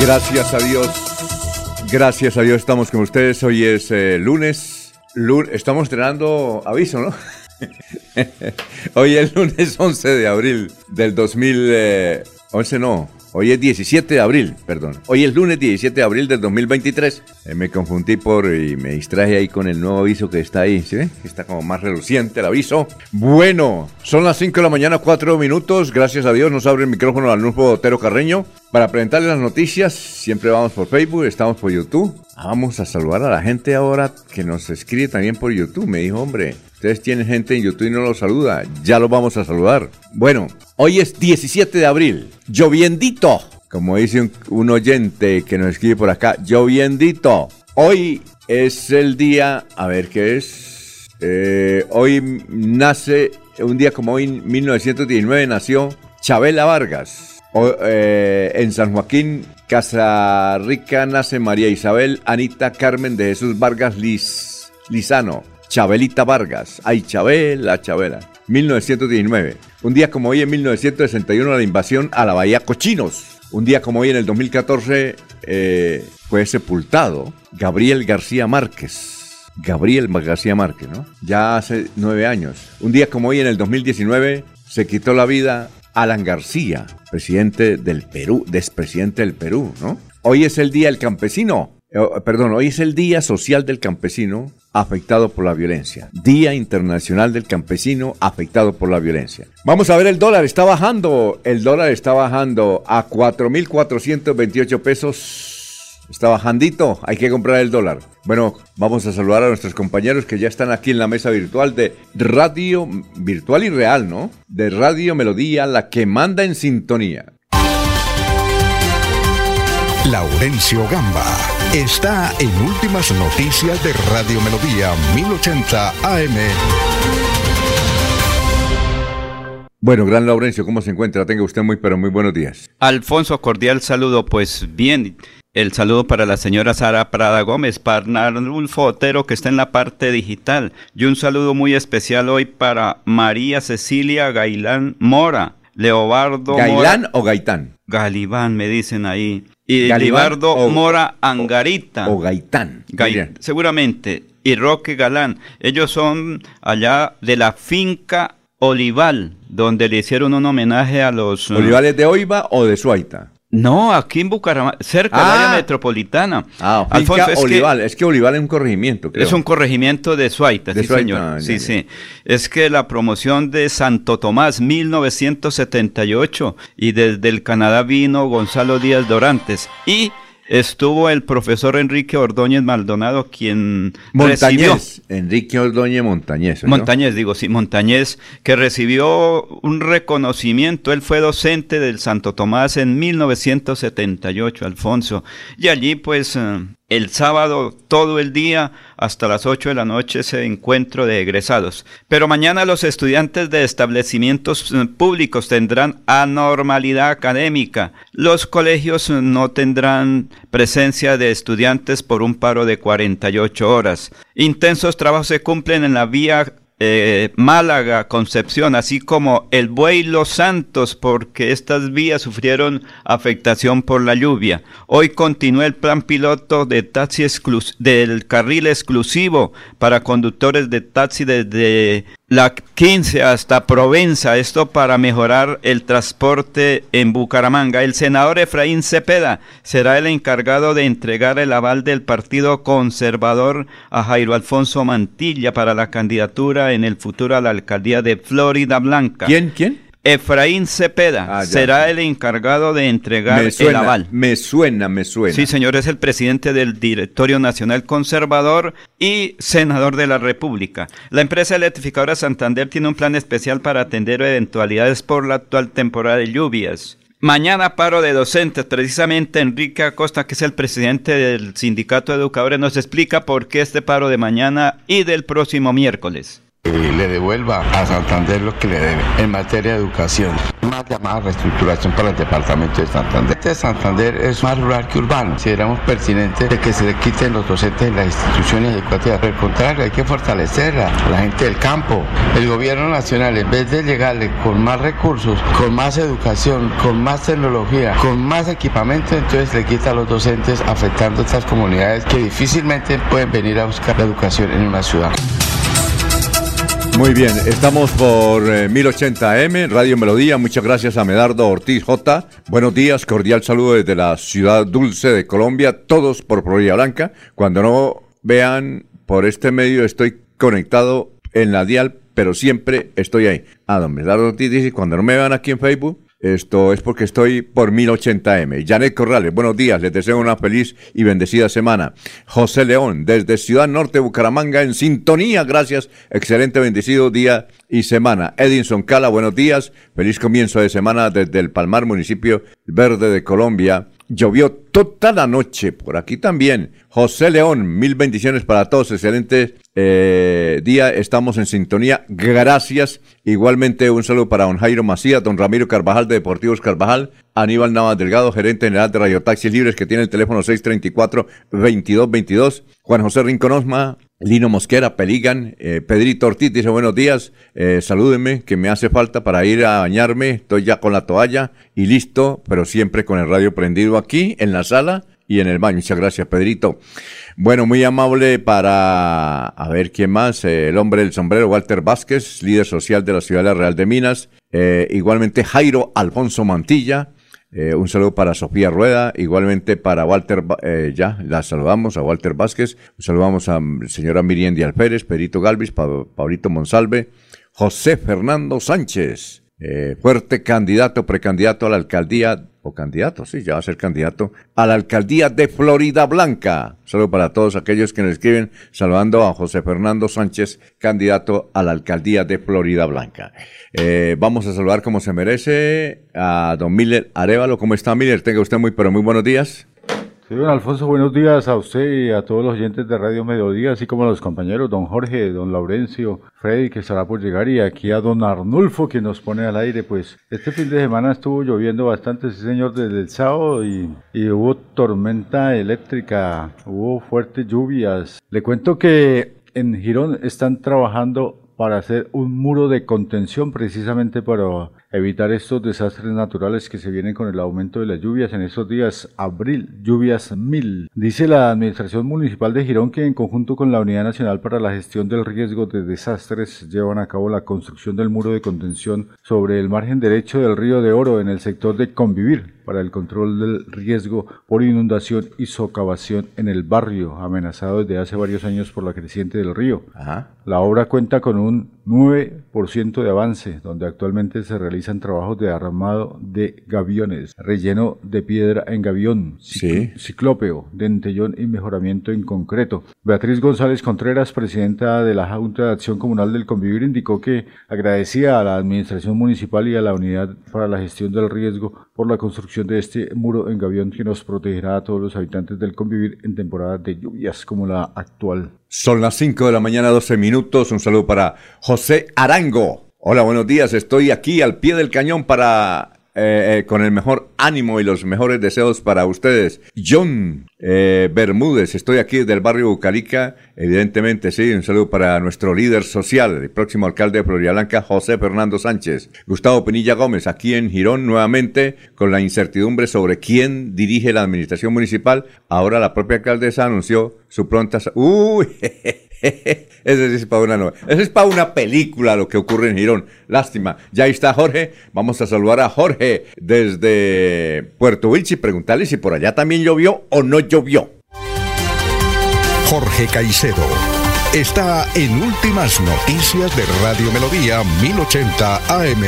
Gracias a Dios. Gracias a Dios estamos con ustedes. Hoy es eh, lunes. Estamos estrenando aviso, ¿no? Hoy es lunes 11 de abril del 2011, eh, no. Hoy es 17 de abril, perdón. Hoy es lunes 17 de abril del 2023. Eh, me confundí por y me distraje ahí con el nuevo aviso que está ahí. ¿Sí Está como más reluciente el aviso. Bueno, son las 5 de la mañana, 4 minutos. Gracias a Dios nos abre el micrófono al nuevo Otero Carreño. Para presentarles las noticias, siempre vamos por Facebook, estamos por YouTube. Vamos a saludar a la gente ahora que nos escribe también por YouTube. Me dijo, hombre, ustedes tienen gente en YouTube y no los saluda. Ya los vamos a saludar. Bueno, hoy es 17 de abril. Lloviendito. Como dice un, oyente que nos escribe por acá, lloviendito. Hoy es el día, a ver qué es. Eh, hoy nace, un día como hoy, 1919, nació Chabela Vargas eh, en San Joaquín, Casa Rica, nace María Isabel Anita Carmen de Jesús Vargas Liz, Lizano. Chabelita Vargas. Ay, Chabela, Chabela. 1919. Un día como hoy, en 1961, la invasión a la Bahía Cochinos. Un día como hoy, en el 2014, eh, fue sepultado Gabriel García Márquez. Gabriel García Márquez, ¿no? Ya hace nueve años. Un día como hoy, en el 2019, se quitó la vida Alan García, presidente del Perú, despresidente del Perú, ¿no? Hoy es el Día del Campesino, perdón, hoy es el Día Social del Campesino afectado por la violencia. Día Internacional del Campesino afectado por la violencia. Vamos a ver el dólar, está bajando, el dólar está bajando a 4.428 pesos Está bajandito, hay que comprar el dólar. Bueno, vamos a saludar a nuestros compañeros que ya están aquí en la mesa virtual de radio virtual y real, ¿no? De Radio Melodía, la que manda en sintonía. Laurencio Gamba está en Últimas Noticias de Radio Melodía 1080 AM. Bueno, gran Laurencio, ¿cómo se encuentra? Tenga usted muy, pero muy buenos días. Alfonso, cordial saludo. Pues bien, el saludo para la señora Sara Prada Gómez, para un Otero que está en la parte digital. Y un saludo muy especial hoy para María Cecilia Gailán Mora, Leobardo ¿Gailán o Gaitán? Galibán, me dicen ahí. Y Leobardo Mora Angarita. O, Gaitán. seguramente. Y Roque Galán. Ellos son allá de la finca Olival, donde le hicieron un homenaje a los... ¿Olivales de Oiva o de Suaita? No, aquí en Bucaramanga, cerca de la área ah. metropolitana. Ah, Alfonso, es Olival, que, es que Olival es un corregimiento, creo. Es un corregimiento de Suaita, sí, señor. sí, sí. Es que la promoción de Santo Tomás, 1978, y desde el Canadá vino Gonzalo Díaz Dorantes. Y estuvo el profesor Enrique Ordóñez Maldonado, quien Montañez, Enrique Ordóñez Montañez. Montañez, digo, sí, Montañez, que recibió un reconocimiento. Él fue docente del Santo Tomás en 1978, Alfonso. Y allí, pues, eh, el sábado todo el día hasta las 8 de la noche ese encuentro de egresados. Pero mañana los estudiantes de establecimientos eh, públicos tendrán anormalidad académica. Los colegios no tendrán presencia de estudiantes por un paro de 48 horas. Intensos trabajos se cumplen en la vía eh, Málaga, Concepción, así como el Buey Los Santos, porque estas vías sufrieron afectación por la lluvia. Hoy continúa el plan piloto de taxi del carril exclusivo para conductores de taxi desde la 15 hasta Provenza, esto para mejorar el transporte en Bucaramanga. El senador Efraín Cepeda será el encargado de entregar el aval del Partido Conservador a Jairo Alfonso Mantilla para la candidatura en el futuro a la alcaldía de Florida Blanca. ¿Quién? ¿Quién? Efraín Cepeda ah, será el encargado de entregar el aval. Me suena, me suena. Sí, señor, es el presidente del Directorio Nacional Conservador y senador de la República. La empresa electrificadora Santander tiene un plan especial para atender eventualidades por la actual temporada de lluvias. Mañana paro de docentes. Precisamente Enrique Acosta, que es el presidente del Sindicato de Educadores, nos explica por qué este paro de mañana y del próximo miércoles le devuelva a Santander lo que le debe en materia de educación. Más llamada reestructuración para el departamento de Santander. Este Santander es más rural que urbano. Consideramos pertinente de que se le quiten los docentes de las instituciones educativas. Por el contrario, hay que fortalecer a la gente del campo. El gobierno nacional, en vez de llegarle con más recursos, con más educación, con más tecnología, con más equipamiento, entonces le quita a los docentes afectando a estas comunidades que difícilmente pueden venir a buscar la educación en una ciudad. Muy bien, estamos por 1080M, eh, Radio Melodía. Muchas gracias a Medardo Ortiz J. Buenos días, cordial saludo desde la ciudad dulce de Colombia, todos por Florida Blanca. Cuando no vean por este medio, estoy conectado en la dial, pero siempre estoy ahí. Ah, don Medardo Ortiz dice, cuando no me vean aquí en Facebook, esto es porque estoy por 1080M. Janet Corrales, buenos días, les deseo una feliz y bendecida semana. José León, desde Ciudad Norte, Bucaramanga, en sintonía, gracias, excelente, bendecido día y semana. Edinson Cala, buenos días, feliz comienzo de semana desde el Palmar, municipio verde de Colombia. Llovió toda la noche, por aquí también. José León, mil bendiciones para todos, excelente eh, día, estamos en sintonía, gracias. Igualmente un saludo para don Jairo Macías, don Ramiro Carvajal de Deportivos Carvajal, Aníbal Navas Delgado, gerente general de Radio Taxis Libres, que tiene el teléfono 634-2222, Juan José Rinconosma, Lino Mosquera, Peligan, eh, Pedrito Ortiz dice buenos días, eh, salúdenme, que me hace falta para ir a bañarme, estoy ya con la toalla y listo, pero siempre con el radio prendido aquí en la sala y en el baño. Muchas gracias, Pedrito. Bueno, muy amable para, a ver quién más, eh, el hombre del sombrero, Walter Vázquez, líder social de la Ciudad de Real de Minas, igualmente Jairo Alfonso Mantilla, eh, un saludo para Sofía Rueda, igualmente para Walter, eh, ya la saludamos a Walter Vázquez, saludamos a mm, señora Miriam Díaz Pérez, Perito Galvis, Paulito Monsalve, José Fernando Sánchez, eh, fuerte candidato, precandidato a la alcaldía, o candidato, sí, ya va a ser candidato, a la alcaldía de Florida Blanca. Saludo para todos aquellos que nos escriben, saludando a José Fernando Sánchez, candidato a la alcaldía de Florida Blanca. Eh, vamos a saludar como se merece a don Miller Arevalo. ¿Cómo está Miller? Tenga usted muy, pero muy buenos días. Don Alfonso, buenos días a usted y a todos los oyentes de Radio Mediodía, así como a los compañeros, don Jorge, don Laurencio, Freddy, que estará por llegar, y aquí a don Arnulfo, que nos pone al aire. Pues este fin de semana estuvo lloviendo bastante, sí señor, desde el sábado, y, y hubo tormenta eléctrica, hubo fuertes lluvias. Le cuento que en Girón están trabajando para hacer un muro de contención precisamente para evitar estos desastres naturales que se vienen con el aumento de las lluvias en estos días, abril, lluvias mil. Dice la Administración Municipal de Girón que en conjunto con la Unidad Nacional para la Gestión del Riesgo de Desastres llevan a cabo la construcción del muro de contención sobre el margen derecho del río de Oro en el sector de Convivir para el control del riesgo por inundación y socavación en el barrio, amenazado desde hace varios años por la creciente del río. La obra cuenta con un 9% de avance, donde actualmente se realizan trabajos de armado de gaviones, relleno de piedra en gavión, ciclópeo, dentellón y mejoramiento en concreto. Beatriz González Contreras, presidenta de la Junta de Acción Comunal del Convivir, indicó que agradecía a la Administración Municipal y a la Unidad para la Gestión del Riesgo por la construcción de este muro en gavión que nos protegerá a todos los habitantes del Convivir en temporada de lluvias como la actual. Son las 5 de la mañana, 12 minutos. Un saludo para José Arango. Hola, buenos días. Estoy aquí al pie del cañón para eh, eh, con el mejor ánimo y los mejores deseos para ustedes. John eh, Bermúdez, estoy aquí del barrio Bucalica, evidentemente sí, un saludo para nuestro líder social, el próximo alcalde de Florida José Fernando Sánchez. Gustavo Pinilla Gómez, aquí en Girón nuevamente, con la incertidumbre sobre quién dirige la administración municipal. Ahora la propia alcaldesa anunció su pronta... ¡Uy! Ese es para una novela. Ese es para una película lo que ocurre en Girón. Lástima. Ya ahí está Jorge. Vamos a saludar a Jorge desde Puerto Wilchi y preguntarle si por allá también llovió o no llovió. Jorge Caicedo está en Últimas Noticias de Radio Melodía 1080 AM.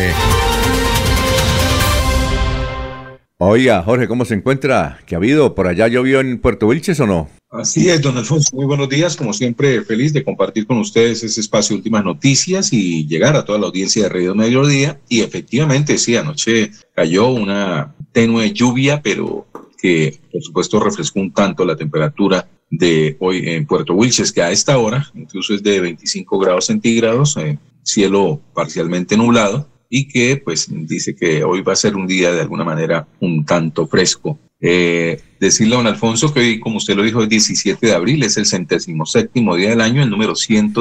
Oiga, Jorge, ¿cómo se encuentra? ¿Qué ha habido? ¿Por allá llovió en Puerto Wilches o no? Así es, don Alfonso. Muy buenos días. Como siempre, feliz de compartir con ustedes ese espacio Últimas Noticias y llegar a toda la audiencia de Radio Mediodía. Y efectivamente, sí, anoche cayó una tenue lluvia, pero que por supuesto refrescó un tanto la temperatura de hoy en Puerto Wilches, que a esta hora incluso es de 25 grados centígrados, eh, cielo parcialmente nublado y que pues dice que hoy va a ser un día de alguna manera un tanto fresco. Eh, decirle a don Alfonso que hoy, como usted lo dijo, el 17 de abril es el centésimo séptimo día del año, el número 100,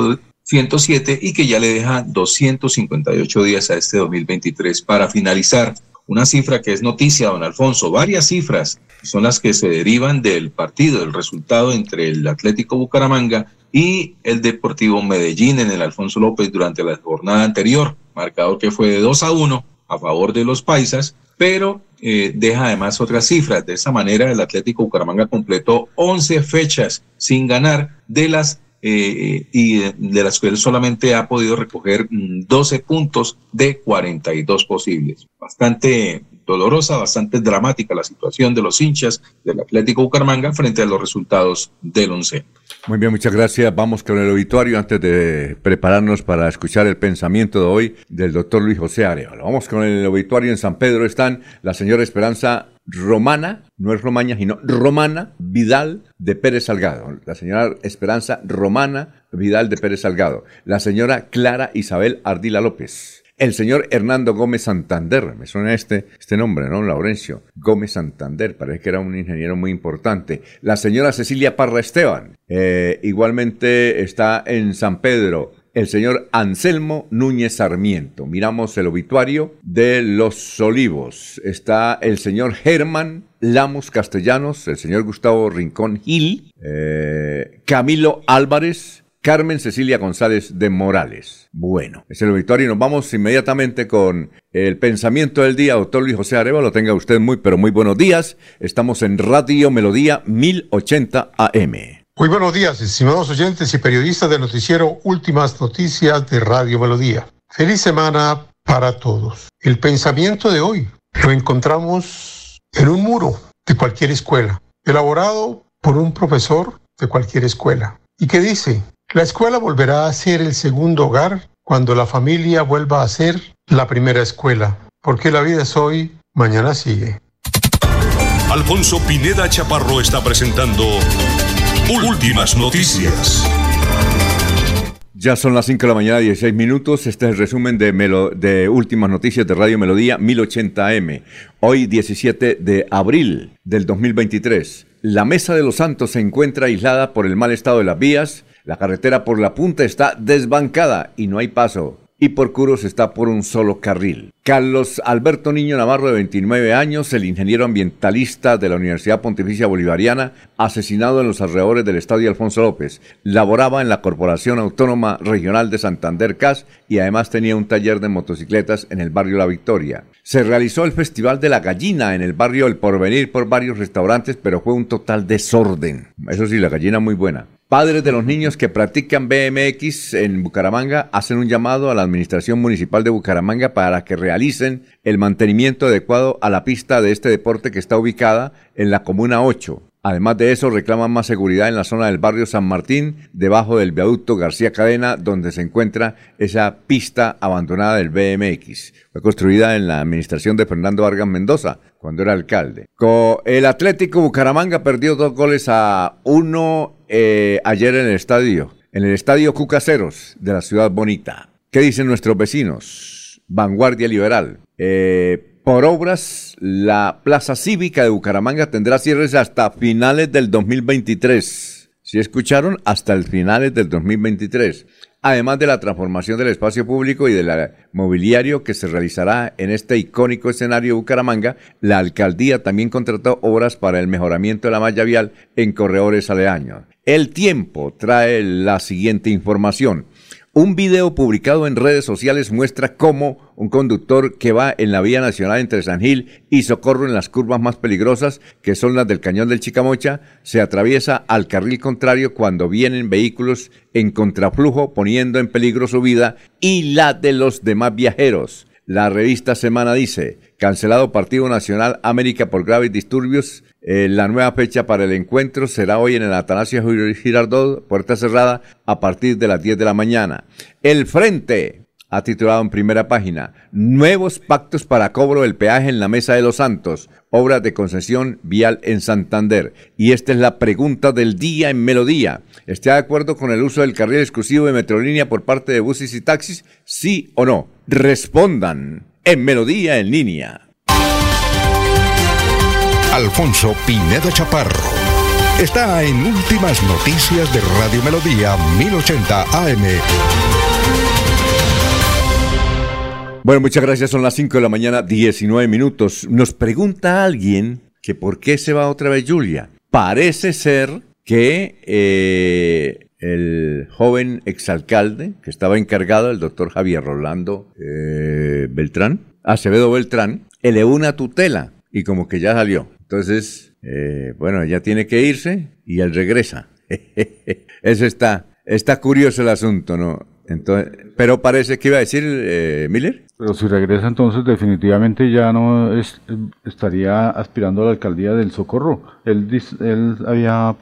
107, y que ya le deja 258 días a este 2023 para finalizar. Una cifra que es noticia, don Alfonso, varias cifras son las que se derivan del partido, el resultado entre el Atlético Bucaramanga y el Deportivo Medellín en el Alfonso López durante la jornada anterior, marcador que fue de 2 a 1 a favor de los paisas, pero eh, deja además otras cifras. De esa manera, el Atlético Bucaramanga completó 11 fechas sin ganar de las eh, y de, las que él solamente ha podido recoger 12 mm, puntos de 42 posibles. Bastante dolorosa, bastante dramática la situación de los hinchas del Atlético Bucaramanga frente a los resultados del once. Muy bien, muchas gracias. Vamos con el auditorio antes de prepararnos para escuchar el pensamiento de hoy del doctor Luis José Arevalo. Vamos con el auditorio en San Pedro. Están la señora Esperanza Romana, no es Romaña, sino Romana Vidal de Pérez Salgado. La señora Esperanza Romana Vidal de Pérez Salgado. La señora Clara Isabel Ardila López. El señor Hernando Gómez Santander, me suena este, este nombre, ¿no? Laurencio Gómez Santander, parece que era un ingeniero muy importante. La señora Cecilia Parra Esteban, eh, igualmente está en San Pedro. El señor Anselmo Núñez Sarmiento. Miramos el obituario de Los Olivos. Está el señor Germán Lamos Castellanos, el señor Gustavo Rincón Gil, eh, Camilo Álvarez, Carmen Cecilia González de Morales. Bueno, es el auditorio y nos vamos inmediatamente con el pensamiento del día. Doctor Luis José Areva, lo tenga usted muy, pero muy buenos días. Estamos en Radio Melodía 1080 AM. Muy buenos días, estimados oyentes y periodistas del noticiero Últimas Noticias de Radio Melodía. Feliz semana para todos. El pensamiento de hoy lo encontramos en un muro de cualquier escuela, elaborado por un profesor de cualquier escuela, y que dice, la escuela volverá a ser el segundo hogar cuando la familia vuelva a ser la primera escuela, porque la vida es hoy, mañana sigue. Alfonso Pineda Chaparro está presentando Últimas Noticias. Ya son las 5 de la mañana, 16 minutos. Este es el resumen de, de Últimas Noticias de Radio Melodía 1080M. Hoy 17 de abril del 2023. La Mesa de los Santos se encuentra aislada por el mal estado de las vías la carretera por la punta está desbancada y no hay paso. Y por Curos está por un solo carril. Carlos Alberto Niño Navarro, de 29 años, el ingeniero ambientalista de la Universidad Pontificia Bolivariana, asesinado en los alrededores del Estadio Alfonso López. Laboraba en la Corporación Autónoma Regional de Santander CAS y además tenía un taller de motocicletas en el barrio La Victoria. Se realizó el Festival de la Gallina en el barrio El Porvenir por varios restaurantes, pero fue un total desorden. Eso sí, la gallina muy buena. Padres de los niños que practican BMX en Bucaramanga hacen un llamado a la Administración Municipal de Bucaramanga para que realicen el mantenimiento adecuado a la pista de este deporte que está ubicada en la Comuna 8. Además de eso, reclaman más seguridad en la zona del barrio San Martín, debajo del viaducto García Cadena, donde se encuentra esa pista abandonada del BMX. Fue construida en la administración de Fernando Vargas Mendoza, cuando era alcalde. el Atlético Bucaramanga perdió dos goles a uno eh, ayer en el estadio, en el estadio Cucaseros de la ciudad bonita. ¿Qué dicen nuestros vecinos? Vanguardia Liberal. Eh, por obras, la Plaza Cívica de Bucaramanga tendrá cierres hasta finales del 2023. Si escucharon, hasta el finales del 2023. Además de la transformación del espacio público y del mobiliario que se realizará en este icónico escenario de Bucaramanga, la alcaldía también contrató obras para el mejoramiento de la malla vial en corredores aledaños. El tiempo trae la siguiente información. Un video publicado en redes sociales muestra cómo un conductor que va en la vía nacional entre San Gil y Socorro en las curvas más peligrosas, que son las del Cañón del Chicamocha, se atraviesa al carril contrario cuando vienen vehículos en contraflujo poniendo en peligro su vida y la de los demás viajeros. La revista Semana dice, cancelado Partido Nacional América por graves disturbios, eh, la nueva fecha para el encuentro será hoy en el Atanasio Girardot, puerta cerrada, a partir de las 10 de la mañana. El Frente ha titulado en primera página, Nuevos pactos para cobro del peaje en la Mesa de los Santos, obras de concesión vial en Santander. Y esta es la pregunta del día en Melodía. ¿Está de acuerdo con el uso del carril exclusivo de Metrolínea por parte de buses y taxis? ¿Sí o no? Respondan en Melodía en línea. Alfonso Pineda Chaparro. Está en Últimas Noticias de Radio Melodía 1080 AM. Bueno, muchas gracias. Son las 5 de la mañana, 19 minutos. Nos pregunta alguien que por qué se va otra vez Julia. Parece ser que eh, el joven exalcalde que estaba encargado, el doctor Javier Rolando eh, Beltrán, Acevedo Beltrán, elevó una tutela y como que ya salió. Entonces, eh, bueno, ella tiene que irse y él regresa. Eso está, está curioso el asunto, ¿no? Entonces, pero parece que iba a decir eh, Miller. Pero si regresa entonces definitivamente ya no es, estaría aspirando a la alcaldía del Socorro. Él, él había,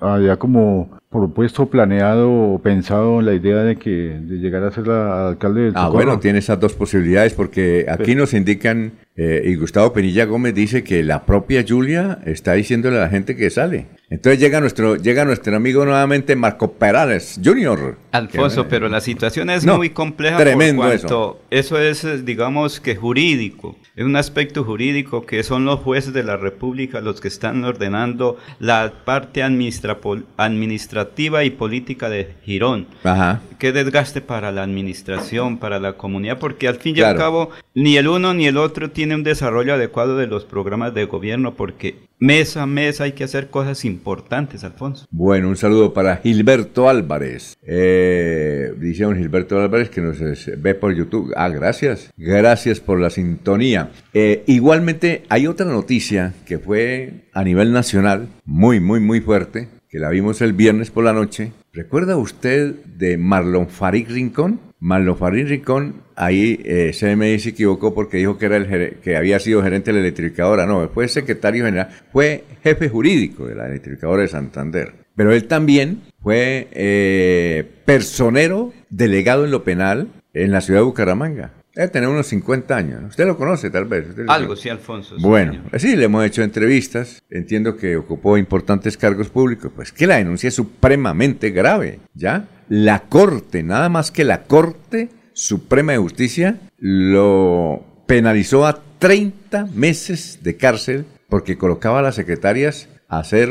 había como propuesto, planeado o pensado la idea de que de llegar a ser la alcalde del Ah, bueno, tiene esas dos posibilidades porque aquí nos indican eh, y Gustavo Penilla Gómez dice que la propia Julia está diciéndole a la gente que sale. Entonces llega nuestro, llega nuestro amigo nuevamente Marco Perales Junior. Alfonso, pero la situación es muy compleja tremendo por cuanto eso. es, digamos que jurídico. Es un aspecto jurídico que son los jueces de la República los que están ordenando la parte administrativa y política de Girón. Ajá. Qué desgaste para la administración, para la comunidad, porque al fin y al cabo ni el uno ni el otro tiene un desarrollo adecuado de los programas de gobierno, porque mes a mes hay que hacer cosas importantes, Alfonso. Bueno, un saludo para Gilberto Álvarez. Eh, dice un Gilberto Álvarez que nos ve por YouTube. Ah, gracias. Gracias por la sintonía. Eh, igualmente, hay otra noticia que fue a nivel nacional, muy, muy, muy fuerte, que la vimos el viernes por la noche. ¿Recuerda usted de Marlon Farid Rincón? Marlon Farid Rincón, ahí eh, CMI se equivocó porque dijo que, era el que había sido gerente de la electrificadora. No, fue secretario general, fue jefe jurídico de la electrificadora de Santander. Pero él también fue eh, personero delegado en lo penal en la ciudad de Bucaramanga. Debe tener unos 50 años. Usted lo conoce, tal vez. Algo, sí, Alfonso. bueno, sí, le hemos hecho entrevistas. Entiendo que ocupó importantes cargos públicos. Pues que la denuncia es supremamente grave, ¿ya? La Corte, nada más que la Corte Suprema de Justicia, lo penalizó a 30 meses de cárcel porque colocaba a las secretarias a hacer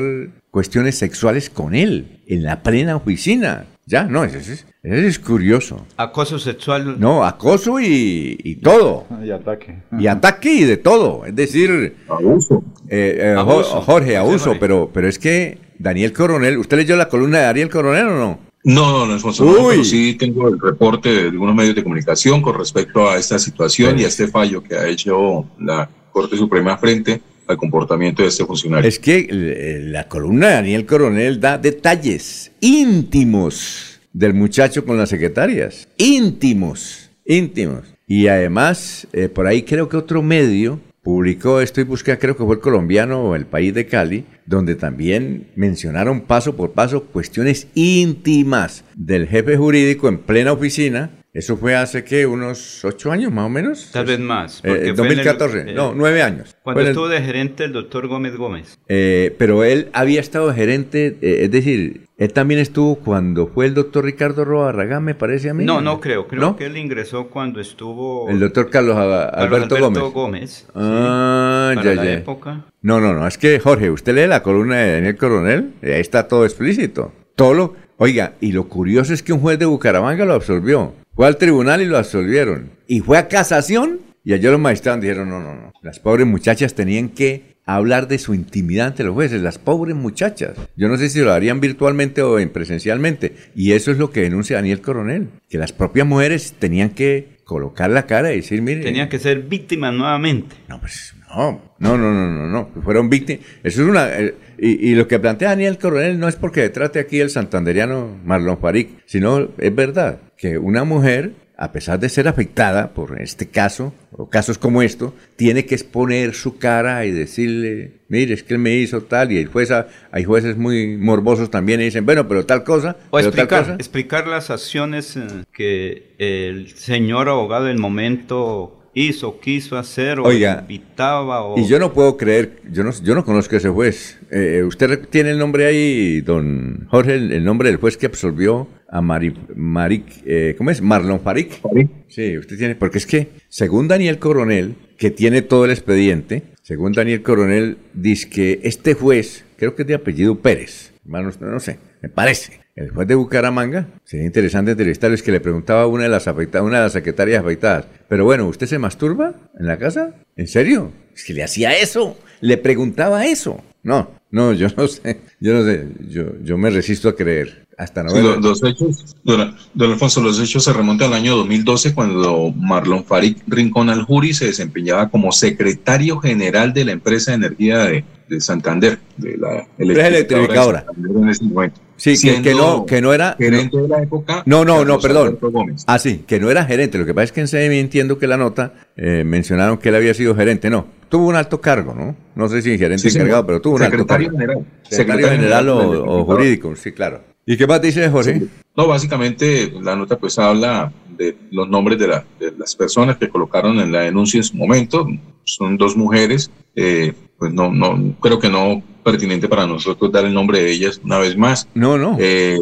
cuestiones sexuales con él en la plena oficina. Ya, no, eso es, es curioso. Acoso sexual. No, acoso y, todo. Y ataque. Y ataque y de todo. Es decir, abuso. Eh, eh, Jorge, abuso, pero, pero es que Daniel Coronel, ¿usted leyó la columna de Daniel Coronel o no? No, no, no, no, pero sí tengo el reporte de algunos medios de comunicación con respecto a esta situación y a este fallo que ha hecho la Corte Suprema frente al comportamiento de este funcionario. Es que eh, la columna de Daniel Coronel da detalles íntimos del muchacho con las secretarias. Íntimos, íntimos. Y además, eh, por ahí creo que otro medio publicó esto y busqué, creo que fue el colombiano o el país de Cali, donde también mencionaron paso por paso cuestiones íntimas del jefe jurídico en plena oficina. Eso fue hace que unos ocho años más o menos. Tal vez más. Eh, 2014, no, nueve años. Cuando estuvo de gerente el doctor Gómez Gómez. Eh, pero él había estado gerente, eh, es decir, él también estuvo cuando fue el doctor Ricardo Roa Barragán, me parece a mí. No, no creo. Creo que él ingresó cuando estuvo. El doctor Carlos, Alberto, Alberto, Gómez. Ah, ya, ya. época. No, no, no. Es que, Jorge, usted lee la columna de Daniel Coronel, y ahí está todo explícito. Todo lo, Oiga, y lo curioso es que un juez de Bucaramanga lo absolvió. Fue al tribunal y lo absolvieron. Y fue a casación. Y allá los magistrados dijeron, no, no, no. Las pobres muchachas tenían que hablar de su intimidad ante los jueces, las pobres muchachas. Yo no sé si lo harían virtualmente o en presencialmente. Y eso es lo que denuncia Daniel Coronel, que las propias mujeres tenían que colocar la cara y decir, mire... Tenían que ser víctimas nuevamente. No, pues no, no, no, no, no, no. Fueron víctimas. Eso es una... eh, y, y lo que plantea Daniel Coronel no es porque trate aquí el santanderiano Marlon Farik, sino es verdad que una mujer a pesar de ser afectada por este caso, o casos como esto, tiene que exponer su cara y decirle, mire, es que él me hizo tal, y el juez, hay jueces muy morbosos también y dicen, bueno, pero tal cosa, O pero tal explicar, cosa. explicar las acciones eh, que el señor abogado del momento hizo, quiso hacer, o Oiga, invitaba, o... Y yo no puedo creer, yo no, yo no conozco a ese juez. Eh, ¿Usted tiene el nombre ahí, don Jorge, el, el nombre del juez que absolvió a Mari, Marik, eh, ¿cómo es? Marlon Farik. Sí, usted tiene, porque es que, según Daniel Coronel, que tiene todo el expediente, según Daniel Coronel, dice que este juez, creo que es de apellido Pérez, hermanos, no, no sé, me parece, el juez de Bucaramanga, sería interesante entrevistarles que le preguntaba a una de las afectadas, una de las secretarias afectadas, pero bueno, ¿usted se masturba en la casa? ¿En serio? Es que le hacía eso, le preguntaba eso. No, no, yo no sé, yo no sé, yo, yo me resisto a creer. Hasta no Sí, los hechos, don, don Alfonso, los hechos se remontan al año 2012 cuando Marlon Farik Rincón Aljuri se desempeñaba como secretario general de la empresa de energía de, de Santander, de la electrificadora. de Santander en ese momento. Sí, que, no, que no era... gerente de la época. No, no, no, perdón. Ah, sí, que no era gerente. Lo que pasa es que en CMI entiendo que la nota eh, mencionaron que él había sido gerente. No, tuvo un alto cargo, ¿no? No sé si gerente Sí, encargado, pero tuvo un alto Secretario cargo. general. Secretario general o, jurídico, sí, claro. ¿Y qué más dice Jorge? Sí. No, básicamente la nota pues habla de los nombres de, la- de las personas que colocaron en la denuncia en su momento. Son dos mujeres. eh, pues no, no, creo que no pertinente para nosotros dar el nombre de ellas una vez más. No, no. Eh,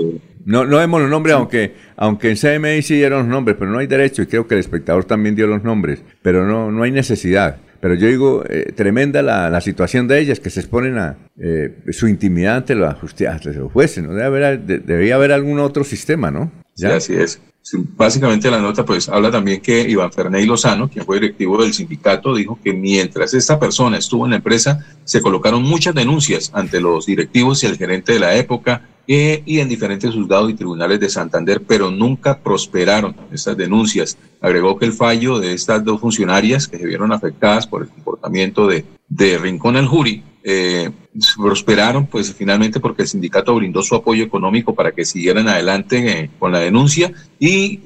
No, no vemos los nombres, aunque, aunque en CMI sí dieron los nombres, pero no hay derecho, y creo que el espectador también dio los nombres, pero no, no hay necesidad. Pero yo digo, eh, tremenda la, la situación de ellas, que se exponen a eh, su intimidad ante la justicia, ante los jueces, ¿no? Debe haber, de- debería haber algún otro sistema, ¿no? Sí, así es. Básicamente la nota pues habla también que Iván Ferney Lozano, quien fue directivo del sindicato, dijo que mientras esta persona estuvo en la empresa, se colocaron muchas denuncias ante los directivos y el gerente de la época eh, y en diferentes juzgados y tribunales de Santander, pero nunca prosperaron estas denuncias. Agregó que el fallo de estas dos funcionarias que se vieron afectadas por el comportamiento de, de Rincón al Jury eh, prosperaron pues finalmente porque el sindicato brindó su apoyo económico para que siguieran adelante eh, con la denuncia y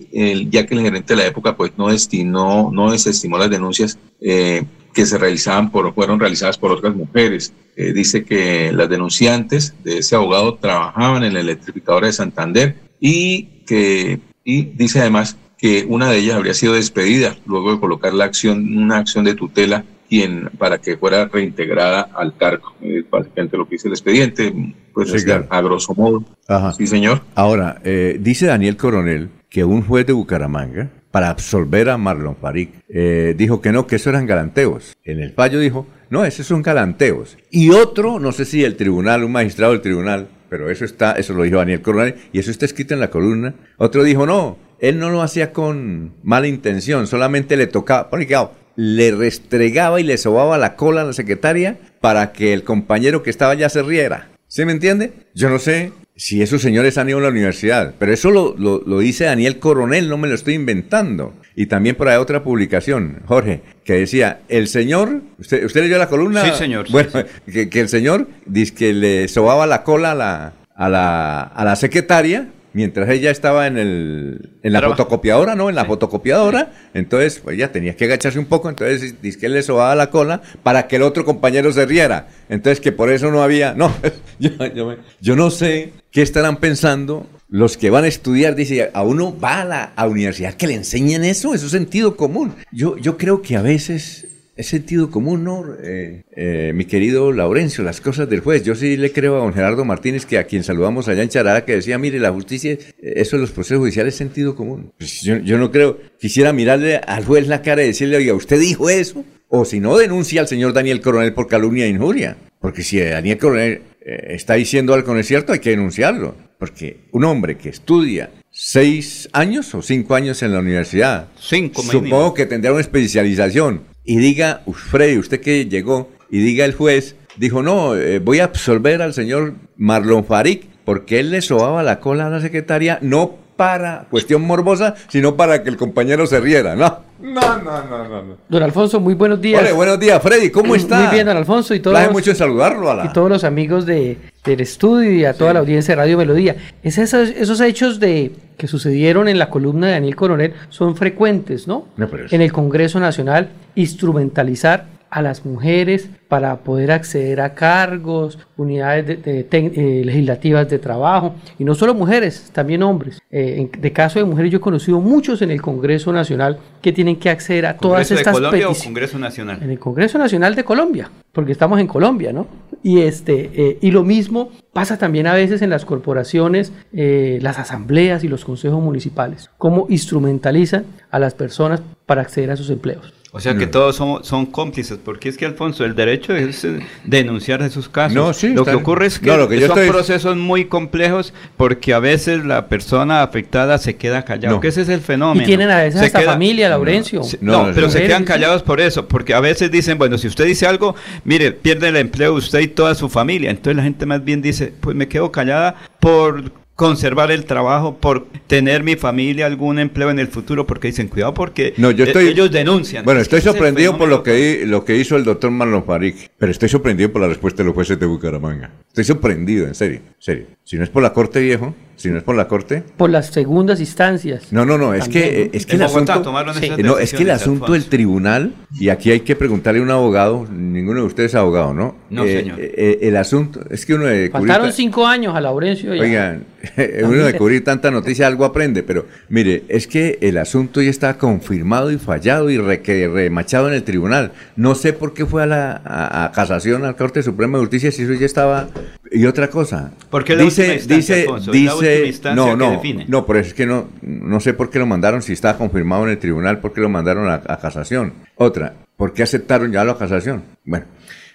ya que el gerente de la época pues no destinó, no desestimó las denuncias eh, que se realizaban por, fueron realizadas por otras mujeres. Dice que las denunciantes de ese abogado trabajaban en la electrificadora de Santander y que y dice además que una de ellas habría sido despedida luego de colocar la acción, una acción de tutela quien, para que fuera reintegrada al cargo. Es básicamente lo que dice el expediente, pues Sí, claro. a grosso modo. Ajá. Sí, señor. Ahora, eh, dice Daniel Coronel que un juez de Bucaramanga, para absolver a Marlon Farik, eh, dijo que no, que eso eran galanteos. En el fallo dijo, no, esos son galanteos. Y otro, no sé si el tribunal, un magistrado del tribunal, pero eso está, eso lo dijo Daniel Coronel, y eso está escrito en la columna. Otro dijo, no, él no lo hacía con mala intención, solamente le tocaba, pone cuidado, le restregaba y le sobaba la cola a la secretaria para que el compañero que estaba allá se riera. ¿Sí me entiende? Yo no sé si esos señores han ido a la universidad, pero eso lo, lo- lo dice Daniel Coronel, no me lo estoy inventando. Y también por ahí otra publicación, Jorge, que decía, el señor, ¿usted, usted leyó la columna? Sí, señor, sí, Bueno, Que, que el señor dice que le sobaba la cola a la, a la, a la secretaria mientras ella estaba en, el, en la fotocopiadora, ¿no? En la Sí. fotocopiadora. Entonces, pues ella tenía que agacharse un poco, entonces dice que él le sobaba la cola para que el otro compañero se riera. Entonces, que por eso no había... No, yo, yo me- yo no sé qué estarán pensando los que van a estudiar. Dice, a uno va a la a universidad que le enseñen eso, eso es sentido común. Yo, yo creo que a veces... Es sentido común, ¿no? Eh, eh, mi querido Laurencio, las cosas del juez. Yo sí le creo a don Gerardo Martínez, que a quien saludamos allá en Charada, que decía, mire, la justicia, eso de los procesos judiciales es sentido común. Pues yo, yo no creo, quisiera mirarle al juez la cara y decirle, oiga, ¿usted dijo eso? O si no, denuncia al señor Daniel Coronel por calumnia e injuria. Porque si Daniel Coronel eh, está diciendo algo no es cierto, hay que denunciarlo. porque un hombre que estudia seis años o cinco años en la universidad, Cinco supongo mínimo. que tendrá una especialización, y diga, "Uf, Freddy, usted que llegó, y diga el juez, dijo, no, eh, voy a absolver al señor Marlon Farik porque él le sobaba la cola a la secretaria, no para cuestión morbosa, sino para que el compañero se riera, ¿no? No, no, no, no. no. Don Alfonso, muy buenos días. Hola, buenos días, Freddy, ¿cómo está? Muy bien, don Alfonso, y todos, mucho en saludarlo a la... y todos los amigos de, del estudio y a toda la audiencia de Radio Melodía. Es esos, esos hechos de que sucedieron en la columna de Daniel Coronel son frecuentes, ¿no? No, pero es- En el Congreso Nacional, instrumentalizar a las mujeres para poder acceder a cargos, unidades de- eh, legislativas de trabajo, y no solo mujeres, también hombres. Eh, en- de caso de mujeres, yo he conocido muchos en el Congreso Nacional que tienen que acceder a todas ¿Congreso de estas Colombia o. Congreso Nacional? En el Congreso Nacional de Colombia, porque estamos en Colombia, ¿no? Y, este, eh, y lo mismo pasa también a veces en las corporaciones, las asambleas y los consejos municipales, cómo instrumentalizan a las personas para acceder a sus empleos. O sea que todos somos, son cómplices, porque es que Alfonso, el derecho es eh, denunciar esos casos. No, sí, lo que ocurre es que no, lo que yo son estoy- procesos muy complejos porque a veces la persona afectada se queda callada, No. que ese es el fenómeno. Y tienen a veces Se hasta queda- familia, Laurencio. No, No, no, pero no. se quedan callados por eso, porque a veces dicen, bueno, si usted dice algo, mire, pierde el empleo usted y toda su familia. Entonces la gente más bien dice, pues me quedo callada por conservar el trabajo, por tener mi familia algún empleo en el futuro, porque dicen, cuidado porque No, yo eh, estoy- ellos denuncian. Bueno, Es estoy sorprendido por lo que, lo que hizo el doctor Marlon Farik, pero estoy sorprendido por la respuesta de los jueces de Bucaramanga. Estoy sorprendido, en serio, en serio. Si no es por la corte, viejo, si no es por la corte... Por las segundas instancias. No, no, no, es También, que, ¿no? eh, es que el asunto... Sí. Eh, No, es que el asunto del tribunal, y aquí hay que preguntarle a un abogado, ninguno de ustedes es abogado, ¿no? No, Eh, señor. eh, el asunto, es que uno de Faltaron curita- cinco años a Laurencio. ya. Oigan, uno de cubrir tanta noticia algo aprende, pero mire, es que el asunto ya está confirmado y fallado y re- que remachado en el tribunal. No sé por qué fue a la a, a casación al Corte Suprema de Justicia si eso ya estaba. Y otra cosa. Porque es la última dice, instancia, dice, Dice, instancia no, que no, define. no, pero es que no, no sé por qué lo mandaron si estaba confirmado en el tribunal, por qué lo mandaron a, a casación. Otra, ¿por qué aceptaron ya la casación? Bueno.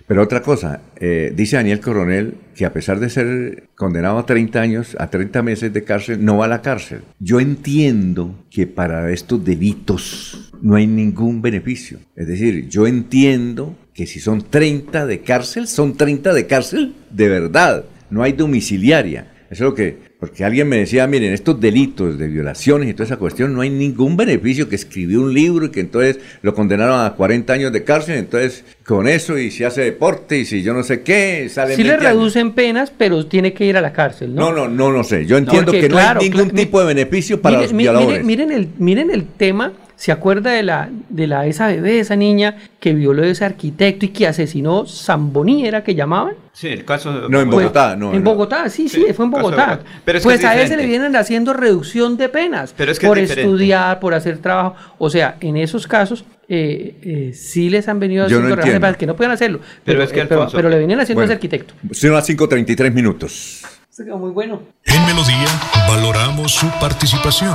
Pero otra cosa, eh, dice Daniel Coronel que a pesar de ser condenado a 30 años, a 30 meses de cárcel, no va a la cárcel. Yo entiendo que para estos delitos no hay ningún beneficio. Es decir, yo entiendo que si son 30 de cárcel, son 30 de cárcel de verdad. No hay domiciliaria. Eso es lo que, porque alguien me decía, miren, estos delitos de violaciones y toda esa cuestión, no hay ningún beneficio que escribió un libro y que entonces lo condenaron a 40 años de cárcel, entonces con eso y si hace deporte y si yo no sé qué, sale Sí le reducen penas, pero tiene que ir a la cárcel, ¿no? No, no, no, no sé. Yo entiendo Porque, que no claro, hay ningún tipo de beneficio para Mire- los violadores. mire- miren, el, miren el tema. ¿Se acuerda de la de la esa bebé, esa niña que violó a ese arquitecto y que asesinó Zamboní, era que llamaban? Sí, el caso de No, en Bogotá, no. En no. Bogotá, sí, sí, Sí, fue en Bogotá. Bogotá. Pero es que pues es a ese diferente. le vienen haciendo reducción de penas Pero es que por es estudiar, por hacer trabajo. O sea, en esos casos eh, eh, sí les han venido no haciendo de entiendo. penas que no pueden hacerlo. Pero es que, eh, pero, Alfonso- pero le venían haciendo Bueno. a ese arquitecto. Son las 5.33 minutos. Eso quedó muy bueno. En Melodía valoramos su participación.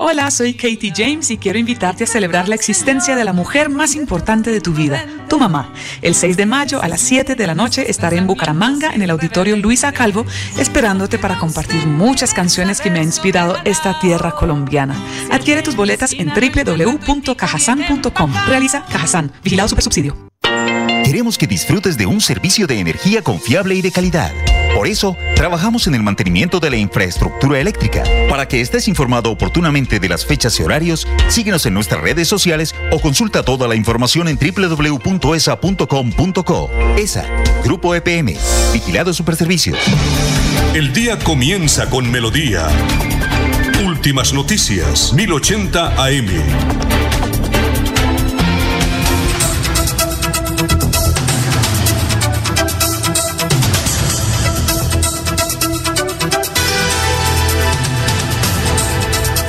Hola, soy Katie James y quiero invitarte a celebrar la existencia de la mujer más importante de tu vida, tu mamá. El 6 de mayo a las 7 de la noche estaré en Bucaramanga en el auditorio Luisa Calvo esperándote para compartir muchas canciones que me ha inspirado esta tierra colombiana. Adquiere tus boletas en www.cajasan.com. Realiza Cajasan, vigilado super subsidio. Queremos que disfrutes de un servicio de energía confiable y de calidad. Por eso, trabajamos en el mantenimiento de la infraestructura eléctrica. Para que estés informado oportunamente de las fechas y horarios, síguenos en nuestras redes sociales o consulta toda la información en www.esa.com.co. ESA, Grupo EPM, Vigilado Superservicios. El día comienza con Melodía. Últimas noticias, 1080 AM.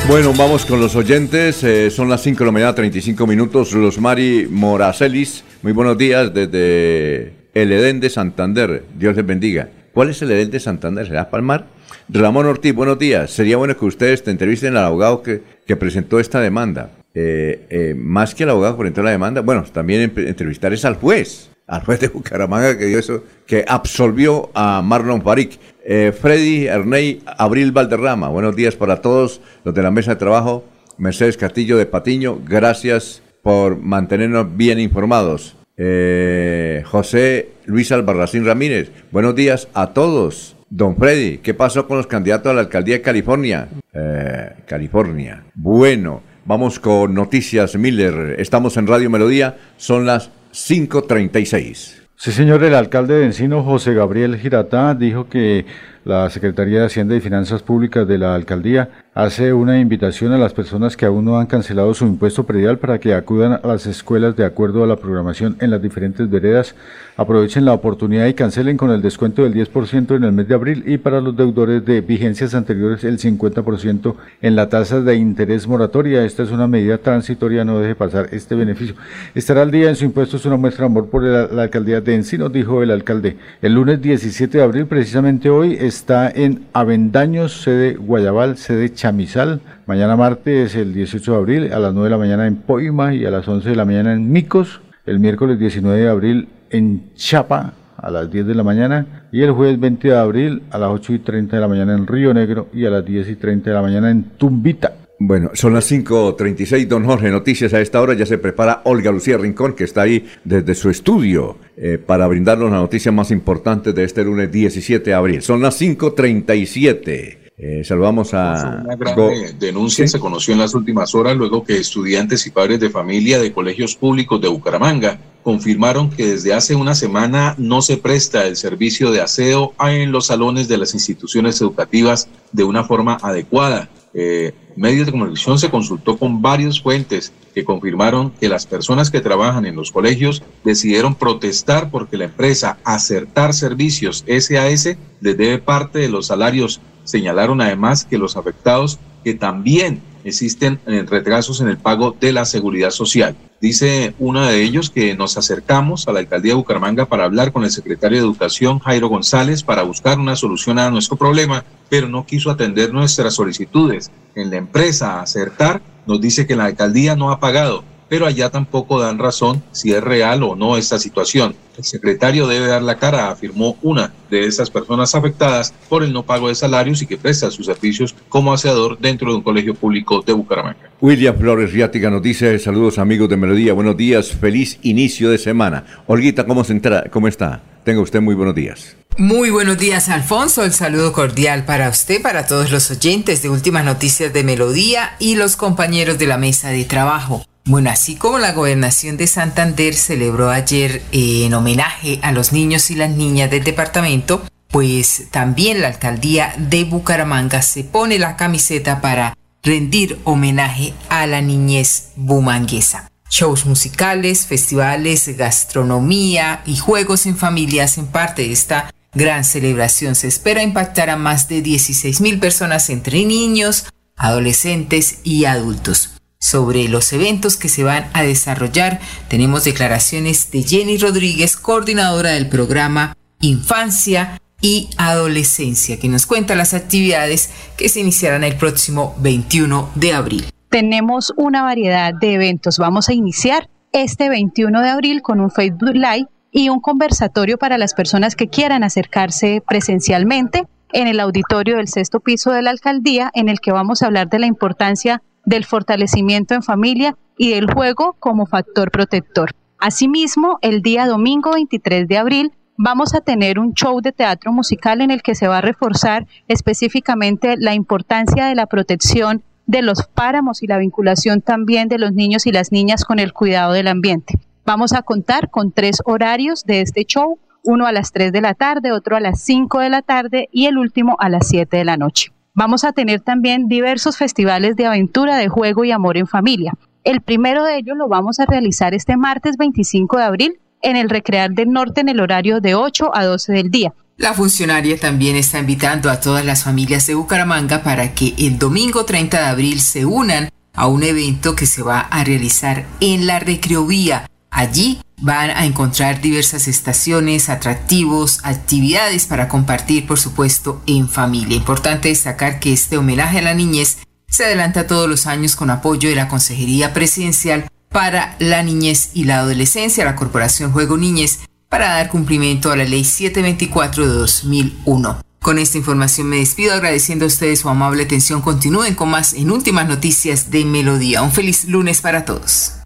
Bueno, vamos con los oyentes. Eh, son las 5 de la mañana, 35 minutos. Los Mari Moracelis, muy buenos días desde el Edén de Santander. Dios les bendiga. ¿Cuál es el Edén de Santander? ¿Será Palmar? Ramón Ortiz, buenos días. Sería bueno que ustedes te entrevisten al abogado que, que presentó esta demanda. Eh, eh, más que al abogado que presentó la demanda, bueno, también entrevistar es al juez, al de Bucaramanga que dio eso, que absolvió a Marlon Farik. Eh, Freddy Erney Abril Valderrama, buenos días para todos los de la mesa de trabajo. Mercedes Castillo de Patiño, gracias por mantenernos bien informados. José Luis Albarracín Ramírez, buenos días a todos. Don Freddy, ¿qué pasó con los candidatos a la alcaldía de California? Eh, California. Bueno, vamos con Noticias Miller. Estamos en Radio Melodía, son las 5.36. Sí, señor, el alcalde de Encino, José Gabriel Giratá, dijo que la Secretaría de Hacienda y Finanzas Públicas de la alcaldía hace una invitación a las personas que aún no han cancelado su impuesto predial para que acudan a las escuelas de acuerdo a la programación en las diferentes veredas. Aprovechen la oportunidad y cancelen con el descuento del 10% en el mes de abril y para los deudores de vigencias anteriores el 50% en la tasa de interés moratoria. Esta es una medida transitoria, no deje pasar este beneficio. Estará al día en su impuesto, es una muestra de amor por la, alcaldía de Encino, dijo el alcalde. El lunes 17 de abril, precisamente hoy, está en Avendaños, sede Guayabal, sede Chamizal. Mañana martes, el 18 de abril, a las 9 de la mañana en Poima y a las 11 de la mañana en Micos. El miércoles 19 de abril en Chapa, a las 10 de la mañana. Y el jueves 20 de abril, a las 8 y 30 de la mañana en Río Negro y a las 10 y 30 de la mañana en Tumbita. Bueno, son las 5.36, don Jorge. Noticias a esta hora. Ya se prepara Olga Lucía Rincón, que está ahí desde su estudio eh, para brindarnos la noticia más importante de este lunes 17 de abril. Son las 5.37. Eh, saludamos a... Una gran denuncia se conoció en las últimas horas luego que estudiantes y padres de familia de colegios públicos de Bucaramanga confirmaron que desde hace una semana no se presta el servicio de aseo en los salones de las instituciones educativas de una forma adecuada. Eh, medios de comunicación se consultó con varias fuentes que confirmaron que las personas que trabajan en los colegios decidieron protestar porque la empresa Acertar Servicios SAS les debe parte de los salarios Señalaron además que los afectados que también existen eh, retrasos en el pago de la seguridad social. Dice uno de ellos que nos acercamos a la alcaldía de Bucaramanga para hablar con el secretario de Educación, Jairo González, para buscar una solución a nuestro problema, pero no quiso atender nuestras solicitudes. En la empresa Acertar nos dice que la alcaldía no ha pagado pero allá tampoco dan razón si es real o no esta situación. El secretario debe dar la cara, afirmó una de esas personas afectadas por el no pago de salarios y que presta sus servicios como aseador dentro de un colegio público de Bucaramanga. William Flores Riática nos dice, saludos amigos de Melodía, buenos días, feliz inicio de semana. Olguita, ¿cómo, se entra, cómo está? Tenga usted muy buenos días. Muy buenos días, Alfonso. El saludo cordial para usted, para todos los oyentes de Últimas Noticias de Melodía y los compañeros de la mesa de trabajo. Bueno, así como la gobernación de Santander celebró ayer eh, en homenaje a los niños y las niñas del departamento, pues también la alcaldía de Bucaramanga se pone la camiseta para rendir homenaje a la niñez bumanguesa. Shows musicales, festivales, gastronomía y juegos en familia hacen parte de esta gran celebración. Se espera impactar a más de 16 mil personas entre niños, adolescentes y adultos sobre los eventos que se van a desarrollar. Tenemos declaraciones de Jenny Rodríguez, coordinadora del programa Infancia y Adolescencia, que nos cuenta las actividades que se iniciarán el próximo 21 de abril. Tenemos una variedad de eventos. Vamos a iniciar este 21 de abril con un Facebook Live y un conversatorio para las personas que quieran acercarse presencialmente en el auditorio del sexto piso de la alcaldía, en el que vamos a hablar de la importancia del fortalecimiento en familia y del juego como factor protector. Asimismo, el día domingo 23 de abril vamos a tener un show de teatro musical en el que se va a reforzar específicamente la importancia de la protección de los páramos y la vinculación también de los niños y las niñas con el cuidado del ambiente. Vamos a contar con tres horarios de este show, uno a las 3 de la tarde, otro a las 5 de la tarde y el último a las 7 de la noche. Vamos a tener también diversos festivales de aventura, de juego y amor en familia. El primero de ellos lo vamos a realizar este martes 25 de abril en el Recrear del Norte en el horario de 8 a 12 del día. La funcionaria también está invitando a todas las familias de Bucaramanga para que el domingo 30 de abril se unan a un evento que se va a realizar en la Recreovía. Allí van a encontrar diversas estaciones, atractivos, actividades para compartir, por supuesto, en familia. Importante destacar que este homenaje a la niñez se adelanta todos los años con apoyo de la Consejería Presidencial para la Niñez y la Adolescencia, la Corporación Juego Niñez, para dar cumplimiento a la Ley 724 de 2001. Con esta información me despido agradeciendo a ustedes su amable atención. Continúen con más en Últimas Noticias de Melodía. Un feliz lunes para todos.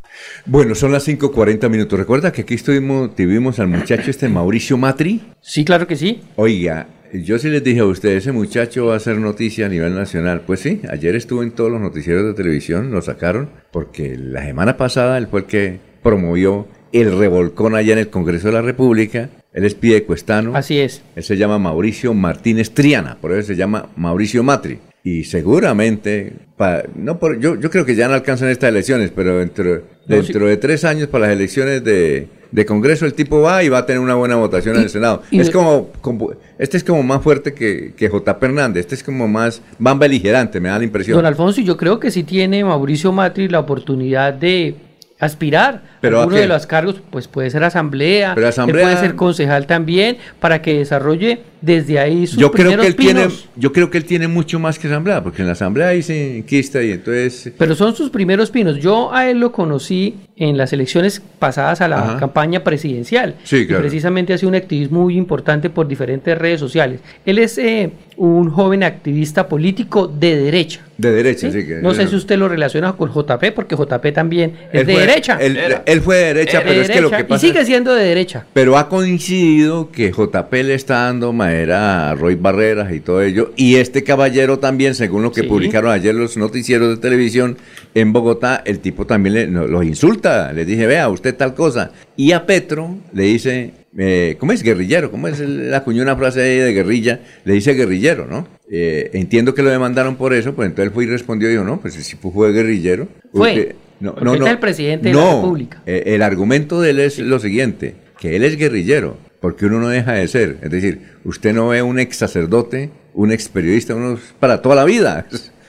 Bueno, son las 5.40 minutos. ¿Recuerda que aquí estuvimos, tuvimos al muchacho este Mauricio Matri? Sí, claro que sí. Oiga, yo sí les dije a ustedes, ese muchacho va a hacer noticia a nivel nacional. Pues sí, ayer estuvo en todos los noticieros de televisión, lo sacaron, porque la semana pasada él fue el que promovió el revolcón allá en el Congreso de la República. Él es piedecuestano. Así es. Él se llama Mauricio Martínez Triana, por eso se llama Mauricio Matri. Y seguramente, no por, yo, yo creo que ya no alcanzan estas elecciones, pero dentro, dentro de tres años para las elecciones de, de Congreso el tipo va y va a tener una buena votación en el Senado. es como, este es como más fuerte que, que J. Hernández, este es como más, más beligerante, me da la impresión. Don Alfonso, yo creo que sí tiene Mauricio Matri la oportunidad de aspirar pero a uno de los cargos, pues puede ser asamblea, pero asamblea... puede ser concejal también, para que desarrolle desde ahí sus yo creo que él pinos. tiene Yo creo que él tiene mucho más que asamblea, porque en la asamblea ahí se enquista y entonces... Pero son sus primeros pinos. Yo a él lo conocí en las elecciones pasadas a la Ajá. campaña presidencial. Sí, claro. Y precisamente ha sido un activismo muy importante por diferentes redes sociales. Él es eh, un joven activista político de derecha. De derecha, sí. que, No sé si usted lo relaciona con JP, porque JP también es Él de fue- derecha. Él, él fue de derecha, De pero es que lo que pasa... Y sigue siendo de derecha. Pero ha coincidido que JP le está dando madera a Roy Barreras y todo ello. Y este caballero también, según lo que Sí. publicaron ayer los noticieros de televisión en Bogotá, el tipo también le, no, los insulta. Le dije, vea, usted tal cosa. Y a Petro le dice, eh, ¿cómo es guerrillero? ¿Cómo es la acuñó una frase de guerrilla? Le dice guerrillero, ¿no? Eh, entiendo que lo demandaron por eso, pues entonces él fue y respondió, dijo, no, pues si fue guerrillero. Fue, Usted- no, no, no. el presidente de la No, República. eh, el argumento de él es lo siguiente, que él es guerrillero, porque uno no deja de ser. Es decir, usted no ve un ex sacerdote, un ex periodista, uno para toda la vida.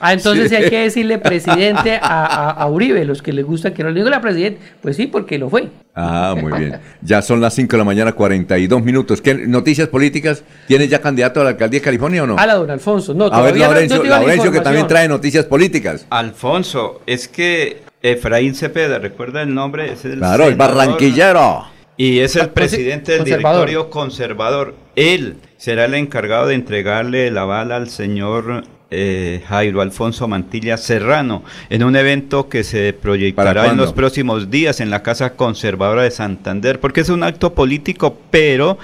Ah, entonces Sí. sí hay que decirle presidente a, a- a Uribe, los que le gusta que no le digo la presidente. Pues sí, porque lo fue. Ah, muy bien. Ya son las 5 de la mañana, 42 minutos. ¿Qué noticias políticas? ¿Tiene ya candidato a la alcaldía de California o no? A la don Alfonso. No, a ver, no- Laurencio, no la que también trae noticias políticas. Alfonso, es que Efraín Cepeda, ¿recuerda el nombre? Es el Claro, el barranquillero. Y es el Ah, presidente del conservador. directorio conservador. Él será el encargado de entregarle el aval al señor eh, Jairo Alfonso Mantilla Serrano en un evento que se ¿Para proyectará en los próximos días en la Casa Conservadora de Santander, porque es un acto político, pero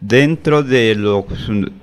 dentro de los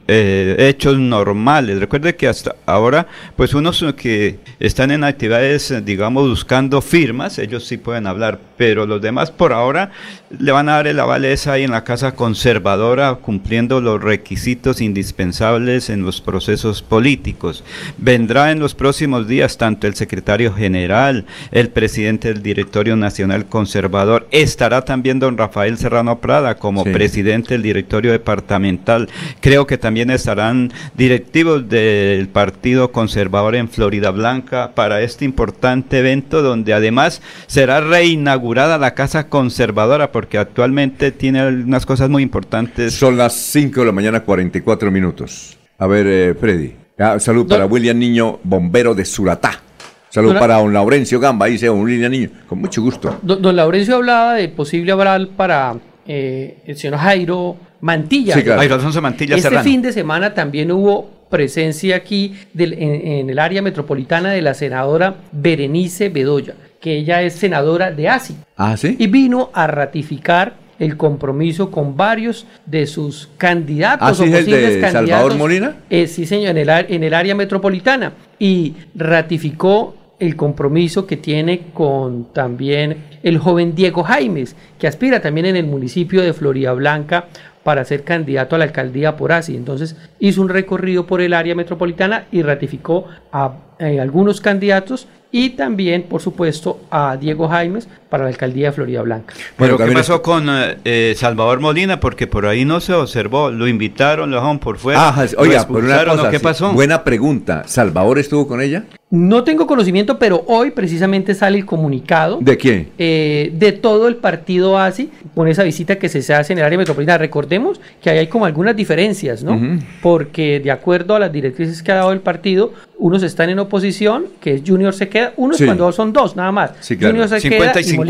eh, hechos normales. Recuerde que hasta ahora, pues unos que están en actividades, eh, digamos, buscando firmas, ellos sí pueden hablar, pero los demás por ahora le van a dar el aval esa ahí en la Casa Conservadora, cumpliendo los requisitos indispensables en los procesos políticos. Vendrá en los próximos días tanto el secretario general, el presidente del Directorio Nacional Conservador, estará también don Rafael Serrano Prada como Sí. presidente del directorio departamental. Creo que también estarán directivos del Partido Conservador en Florida Blanca para este importante evento donde además será reinaugurada la Casa Conservadora porque actualmente tiene unas cosas muy importantes. Son las 5 de la mañana, 44 minutos. A ver, eh, Freddy. Ah, salud para William Niño, bombero de Suratá. Salud para don Laurencio Gamba, dice don William Niño. Con mucho gusto. Don, don Laurencio hablaba de posible aval para eh, el señor Jairo Mantilla. Sí, claro. Alfonso Mantilla Este Serrano. fin de semana también hubo presencia aquí del- en, en el área metropolitana de la senadora Berenice Bedoya, que ella es senadora de ASI. Ah, ¿sí? y vino a ratificar el compromiso con varios de sus candidatos ¿Ah, sí o es el de candidatos. Salvador Molina? Eh, sí, señor, en el, ar- en el área metropolitana. Y ratificó el compromiso que tiene con también el joven Diego Jaimes, que aspira también en el municipio de Florida Blanca para ser candidato a la alcaldía por ASI. Entonces hizo un recorrido por el área metropolitana y ratificó a eh, algunos candidatos y también, por supuesto, a Diego Jaimes para la alcaldía de Florida Blanca. Bueno, ¿qué pasó con eh, eh, Salvador Molina? Porque por ahí no se observó, lo invitaron, lo dejaron por fuera. Ah, oiga, por una cosa, ¿qué pasó? Buena pregunta. ¿Salvador estuvo con ella? No tengo conocimiento, pero hoy precisamente sale el comunicado. ¿De quién? Eh, de todo el partido ASI, con esa visita que se hace en el área metropolitana. Recordemos que ahí hay como algunas diferencias, ¿no? Porque de acuerdo a las directrices que ha dado el partido, unos están en oposición, que es Junior se queda, unos cuando son dos, nada más. Junior se 50 queda y 50.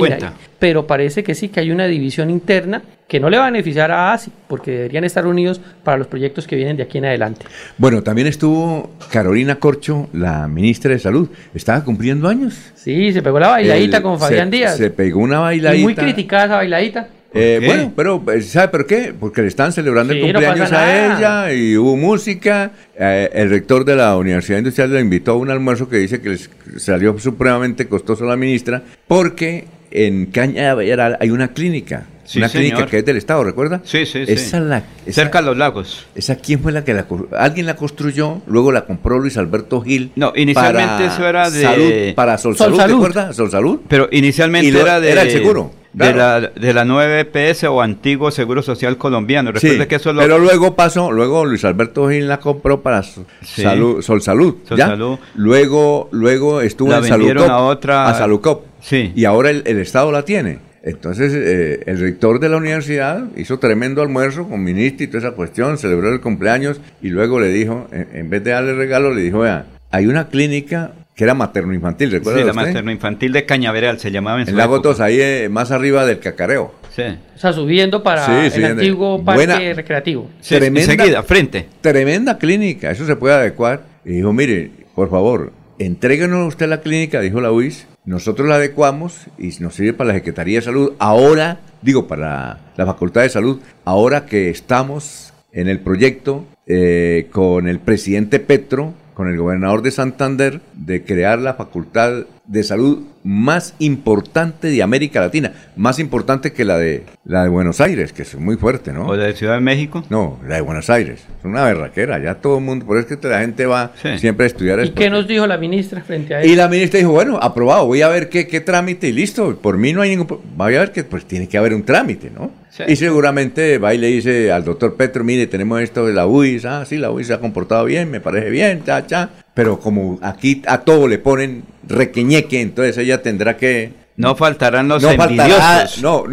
Pero parece que sí, que hay una división interna que no le va a beneficiar a ASI, porque deberían estar unidos para los proyectos que vienen de aquí en adelante. Bueno, también estuvo Carolina Corcho, la ministra de Salud. Estaba cumpliendo años. Sí, se pegó la bailadita con Fabián Díaz. Se pegó una bailadita. muy criticada esa bailadita. Eh, bueno, pero eh, ¿sabe por qué? Porque le están celebrando el cumpleaños a ella y hubo música. Eh, el rector de la Universidad Industrial le invitó a un almuerzo que dice que les salió supremamente costoso a la ministra porque en Cañaveral hay una clínica. Una clínica que es del Estado, ¿recuerda? Sí, sí, esa La, Cerca de los lagos. ¿Esa quién fue la que la Alguien la construyó, luego la compró Luis Alberto Gil. No, inicialmente eso era de... Salud, para Sol, Salud, ¿te Sol Salud. Pero inicialmente era de... Era el seguro. De, la, de la 9PS o antiguo Seguro Social Colombiano. Recuerde que eso lo... Pero luego pasó, luego Luis Alberto Gil la compró para salud, Sol Salud. Sol Salud. Luego, luego estuvo en Salucop, a otra... A Salucop. Sí. Y ahora el, Estado la tiene. Entonces, eh, el rector de la universidad hizo tremendo almuerzo con ministro y toda esa cuestión, celebró el cumpleaños y luego le dijo, en, vez de darle regalo, le dijo, vea, hay una clínica que era materno-infantil, ¿recuerda Sí, la materno-infantil de Cañaveral se llamaba en su En Tos, ahí eh, más arriba del Cacareo. Sí. O sea, subiendo para el antiguo parque recreativo. Sí, tremenda, frente. Tremenda clínica, eso se puede adecuar. Y dijo, mire, por favor, entréguenos usted la clínica, dijo la UIS, nosotros la adecuamos y nos sirve para la Secretaría de Salud. Ahora, digo, para la Facultad de Salud, ahora que estamos en el proyecto eh, con el presidente Petro, con el gobernador de Santander de crear la Facultad de Salud más importante de América Latina, más importante que la de la de Buenos Aires, que es muy fuerte, ¿no? ¿O la de Ciudad de México? No, la de Buenos Aires. Es una berraquera, ya todo el mundo, por eso es que la gente va siempre a estudiar ¿Y qué nos dijo la ministra frente a eso? Y la ministra dijo, bueno, aprobado, voy a ver qué, qué trámite y listo, por mí no hay ningún voy a ver que pues tiene que haber un trámite, ¿no? Y seguramente va y le dice al doctor Petro, mire, tenemos esto de la UIS, ah, sí, la UIS se ha comportado bien, me parece bien, cha, cha, pero como aquí a todo le ponen requeñeque, entonces ella tendrá que... No faltarán los no envidiosos. no,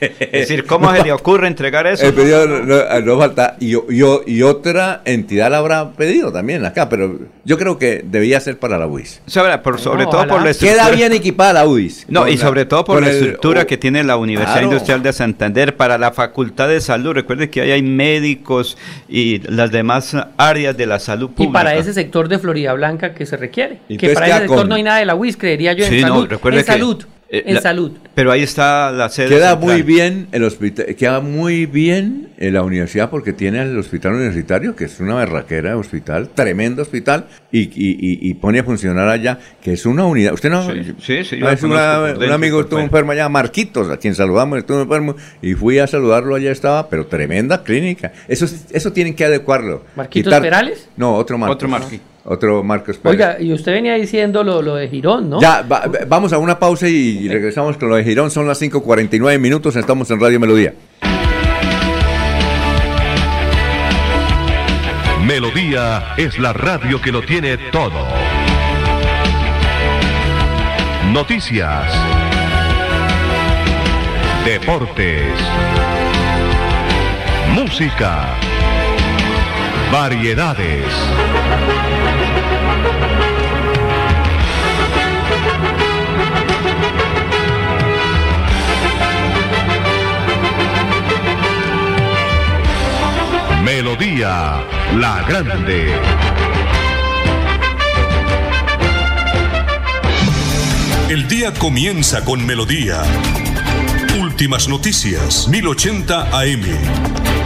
es decir, ¿cómo se le ocurre entregar eso? El pedido no, falta. Y, y, otra entidad la habrá pedido también acá, pero yo creo que debía ser para la UIS. Sobre, por, sobre todo por la estructura. Queda bien equipada la UIS. No, y sobre todo por la estructura que tiene la Universidad Industrial de Santander para la Facultad de Salud. Recuerde que ahí hay médicos y las demás áreas de la salud pública. Y para ese sector de Florida Blanca que se requiere. que para ese sector no hay nada de la UIS, creería yo, en salud. en salud. Eh, en salud. Pero ahí está la sede. Queda muy bien el hospital, queda muy bien en la universidad porque tiene el hospital universitario, que es una berraquera de hospital, tremendo hospital, y, y, pone a funcionar allá, que es una unidad. Usted no. Sí, sí, es un amigo estuvo enfermo allá, Marquitos, a quien saludamos, estuvo enfermo, y fui a saludarlo, allá estaba, pero tremenda clínica. Eso, eso tienen que adecuarlo. ¿Marquitos Perales? No, otro Marquitos. Otro Marquitos otro Marcos Pérez. Oiga, y usted venía diciendo lo, lo de Girón, ¿no? Ya, vamos a una pausa y regresamos con lo de Girón. Son las 5.49 minutos, estamos en Radio Melodía. Melodía es la radio que lo tiene todo. Noticias. Deportes. Música. Variedades. Melodía La Grande. El día comienza con Melodía. Últimas noticias, 1080 AM.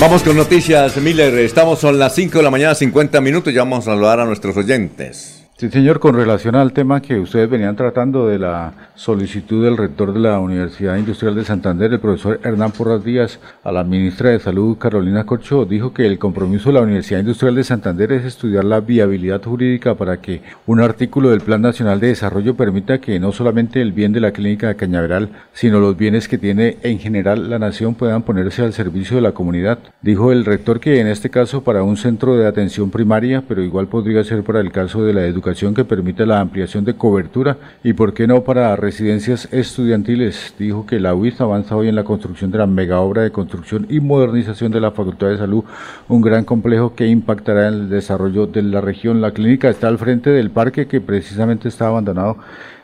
Vamos con noticias, Miller. Estamos son las 5 de la mañana, 50 minutos. Ya vamos a saludar a nuestros oyentes. Sí, señor, con relación al tema que ustedes venían tratando de la solicitud del rector de la Universidad Industrial de Santander, el profesor Hernán Porras Díaz, a la ministra de Salud, Carolina Corcho, dijo que el compromiso de la Universidad Industrial de Santander es estudiar la viabilidad jurídica para que un artículo del Plan Nacional de Desarrollo permita que no solamente el bien de la clínica de Cañaveral, sino los bienes que tiene en general la nación puedan ponerse al servicio de la comunidad. Dijo el rector que en este caso para un centro de atención primaria, pero igual podría ser para el caso de la educación que permite la ampliación de cobertura y, por qué no, para residencias estudiantiles. Dijo que la UIS avanza hoy en la construcción de la mega obra de construcción y modernización de la Facultad de Salud, un gran complejo que impactará en el desarrollo de la región. La clínica está al frente del parque que precisamente está abandonado.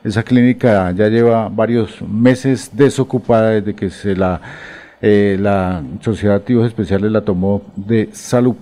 Esa clínica ya lleva varios meses desocupada desde que se la, eh, la Sociedad de Activos Especiales la tomó de salud.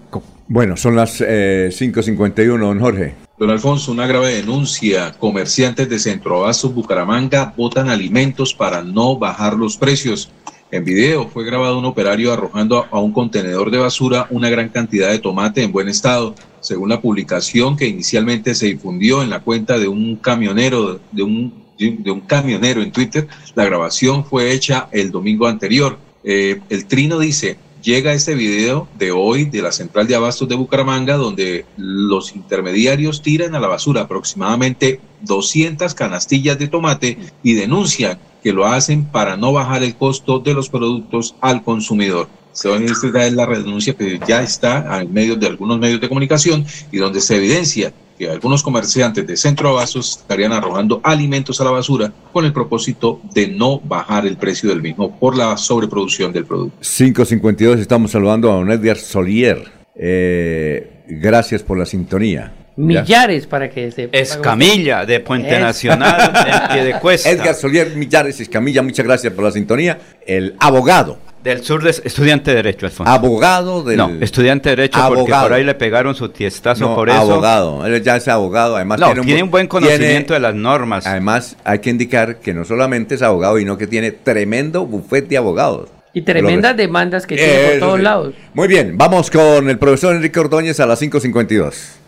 Bueno, son las 5.51, eh, don Jorge. Don Alfonso, una grave denuncia. Comerciantes de Centroabastos Bucaramanga botan alimentos para no bajar los precios. En video fue grabado un operario arrojando a un contenedor de basura una gran cantidad de tomate en buen estado. Según la publicación que inicialmente se difundió en la cuenta de un camionero de un, de un camionero en Twitter, la grabación fue hecha el domingo anterior. Eh, el trino dice, llega este video de hoy de la central de abastos de Bucaramanga, donde los intermediarios tiran a la basura aproximadamente 200 canastillas de tomate y denuncian que lo hacen para no bajar el costo de los productos al consumidor. Esta es la renuncia que ya está en medio de algunos medios de comunicación y donde se evidencia algunos comerciantes de centro abastos estarían arrojando alimentos a la basura con el propósito de no bajar el precio del mismo por la sobreproducción del producto. 552, estamos saludando a don Edgar Solier. Eh, gracias por la sintonía. Millares para que se Escamilla de Puente Nacional en de Cuesta. Edgar Solier Millares Escamilla, muchas gracias por la sintonía. El abogado del sur, de, estudiante de Derecho, Alfonso. Abogado del... No, estudiante de Derecho porque por ahí le pegaron su tiestazo por eso. abogado. Él ya es abogado, además no, tiene, un, buen conocimiento de las normas. Además, hay que indicar que no solamente es abogado, sino que tiene tremendo bufete de abogados. Y tremendas demandas que tiene por todos lados. Muy bien, vamos con el profesor Enrique Ordóñez a las 5.52.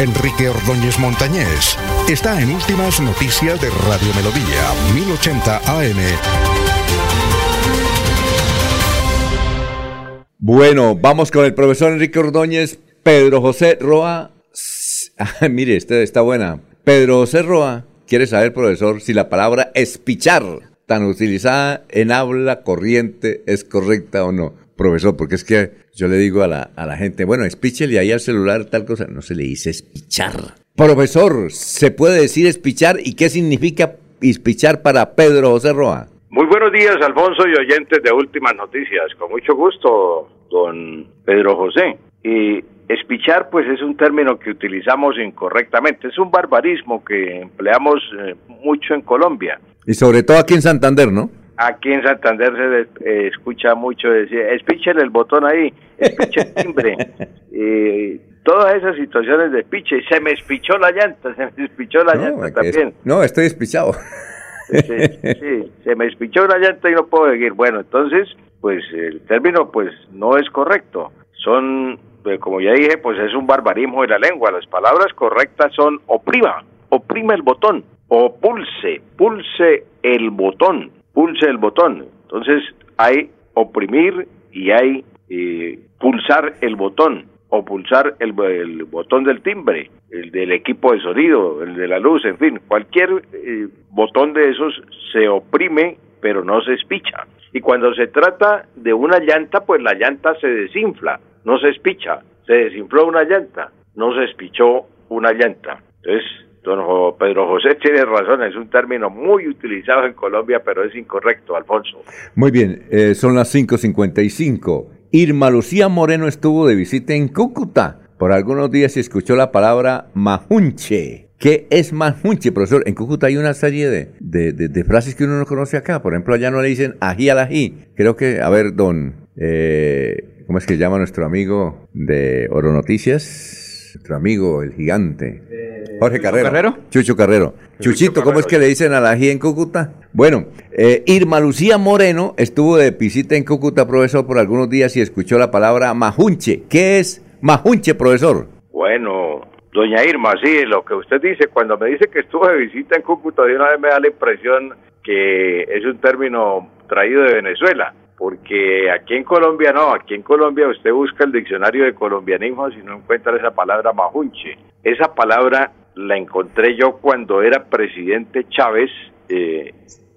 Enrique Ordóñez Montañés está en Últimas Noticias de Radio Melodía, 1080 AM. Bueno, vamos con el profesor Enrique Ordóñez, Pedro José Roa. Mire, esta está buena. Pedro José Roa quiere saber, profesor, si la palabra espichar, tan utilizada en habla corriente, es correcta o no. Profesor, porque es que yo le digo a la, a la gente, bueno, espíchele ahí al celular tal cosa. No se le dice espichar. Profesor, ¿se puede decir espichar y qué significa espichar para Pedro José Roa? Muy buenos días, Alfonso y oyentes de Últimas Noticias. Con mucho gusto, don Pedro José. Y espichar, pues es un término que utilizamos incorrectamente. Es un barbarismo que empleamos eh, mucho en Colombia. Y sobre todo aquí en Santander, ¿no? Aquí en Santander se eh, escucha mucho decir, espichele el botón ahí, espiche el timbre. y todas esas situaciones de espiche. Se me espichó la llanta, se me espichó la llanta también. no, estoy espichado. Sí, se me espichó una llanta y no puedo seguir. Bueno, entonces, pues el término pues no es correcto. Son, eh, como ya dije, pues es un barbarismo de la lengua. Las palabras correctas son oprima, oprima el botón, o pulse, pulse el botón, pulse el botón. Entonces hay oprimir y hay eh, pulsar el botón o pulsar el, botón del timbre, el del equipo de sonido, el de la luz, en fin, cualquier eh, botón de esos se oprime pero no se espicha. Y cuando se trata de una llanta, pues la llanta se desinfla, no se espicha. Se desinfló una llanta, no se espichó una llanta. Entonces, don Pedro José tiene razón, es un término muy utilizado en Colombia, pero es incorrecto, Alfonso. Muy bien, eh, son las 5.55. Irma Lucía Moreno estuvo de visita en Cúcuta por algunos días y escuchó la palabra majunche. ¿Qué es majunche, profesor? En Cúcuta hay una serie de, de, frases que uno no conoce acá. Por ejemplo, allá no le dicen ají al ají. Creo que, a ver, don, eh, ¿cómo es que llama nuestro amigo de Oro Noticias? Nuestro amigo, el gigante. Jorge Carrero. Chucho Carrero. Chuchito, ¿cómo es que le dicen al ají en Cúcuta? Bueno, eh, Irma Lucía Moreno estuvo de visita en Cúcuta, profesor, por algunos días y escuchó la palabra majunche. ¿Qué es majunche, profesor? Bueno, doña Irma, sí, lo que usted dice, cuando me dice que estuvo de visita en Cúcuta, de una vez me da la impresión que es un término traído de Venezuela porque aquí en Colombia no, aquí en Colombia usted busca el diccionario de colombianismo y no encuentra esa palabra majunche. Esa palabra la encontré yo cuando era presidente Chávez eh,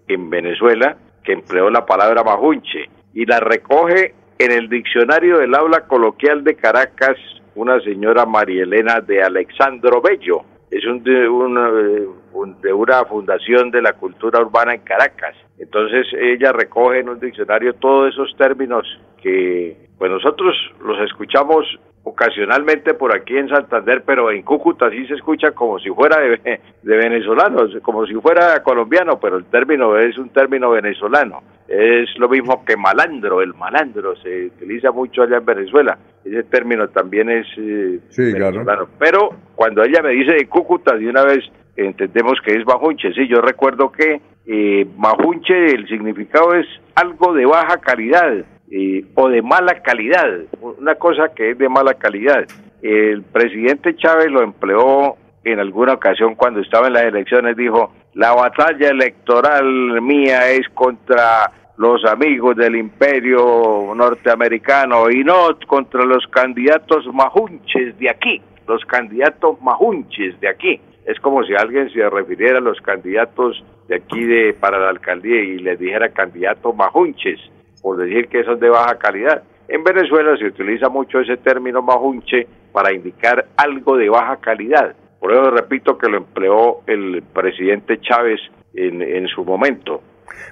en Venezuela, que empleó la palabra majunche, y la recoge en el diccionario del habla coloquial de Caracas una señora María Elena de Alexandro Bello. Es un, de, una, de una fundación de la cultura urbana en Caracas. Entonces ella recoge en un diccionario todos esos términos que pues nosotros los escuchamos ocasionalmente por aquí en Santander, pero en Cúcuta sí se escucha como si fuera de, de, venezolanos, como si fuera colombiano, pero el término es un término venezolano. Es lo mismo que malandro, el malandro se utiliza mucho allá en Venezuela. Ese término también es eh, venezolano. Pero cuando ella me dice de Cúcuta, de una vez entendemos que es bajunche. Sí, yo recuerdo que eh, majunche, el significado es algo de baja calidad eh, o de mala calidad, una cosa que es de mala calidad. El presidente Chávez lo empleó en alguna ocasión cuando estaba en las elecciones, dijo, la batalla electoral mía es contra los amigos del imperio norteamericano y no contra los candidatos majunches de aquí, los candidatos majunches de aquí. Es como si alguien se refiriera a los candidatos de aquí de para la alcaldía y les dijera candidatos majunches por decir que son de baja calidad. En Venezuela se utiliza mucho ese término majunche para indicar algo de baja calidad. Por eso repito que lo empleó el presidente Chávez en, en su momento.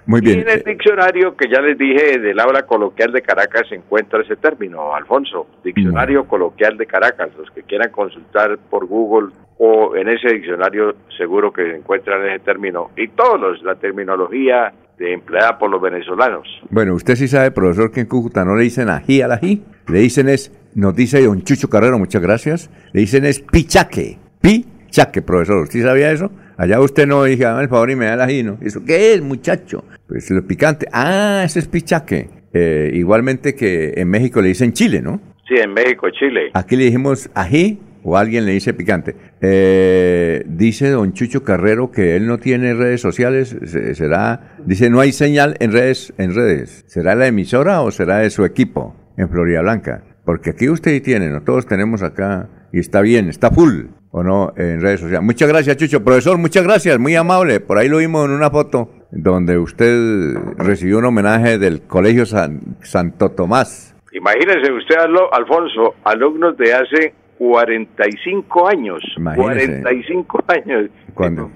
Muy bien. Y en el diccionario que ya les dije del habla coloquial de Caracas se encuentra ese término, Alfonso. Diccionario coloquial de Caracas. Los que quieran consultar por Google o en ese diccionario seguro que se encuentran ese término. Y todos la terminología de empleada por los venezolanos. Bueno, usted sí sabe, profesor, que en Cúcuta no le dicen ají al ají, le dicen es, nos dice don Chucho Carrero, muchas gracias, le dicen es pichaque, pichaque, profesor, ¿usted sabía eso? Allá usted no dije, dame el favor y me da el ají, ¿no? ¿Eso qué es, muchacho? Pues lo picante. Ah, ese es pichaque. Eh, igualmente que en México le dicen chile, ¿no? Sí, en México, Chile. Aquí le dijimos ají o alguien le dice picante. Eh, dice don Chucho Carrero que él no tiene redes sociales, será, dice no hay señal en redes, en redes. ¿Será la emisora o será de su equipo en Florida Blanca? Porque aquí usted tiene, ¿no? Todos tenemos acá y está bien, está full o no en redes sociales. Muchas gracias, Chucho. Profesor, muchas gracias, muy amable. Por ahí lo vimos en una foto donde usted recibió un homenaje del Colegio Santo Tomás. Imagínese usted, Alfonso, alumnos de hace 45 años. Imagínese. 45 años. Cuando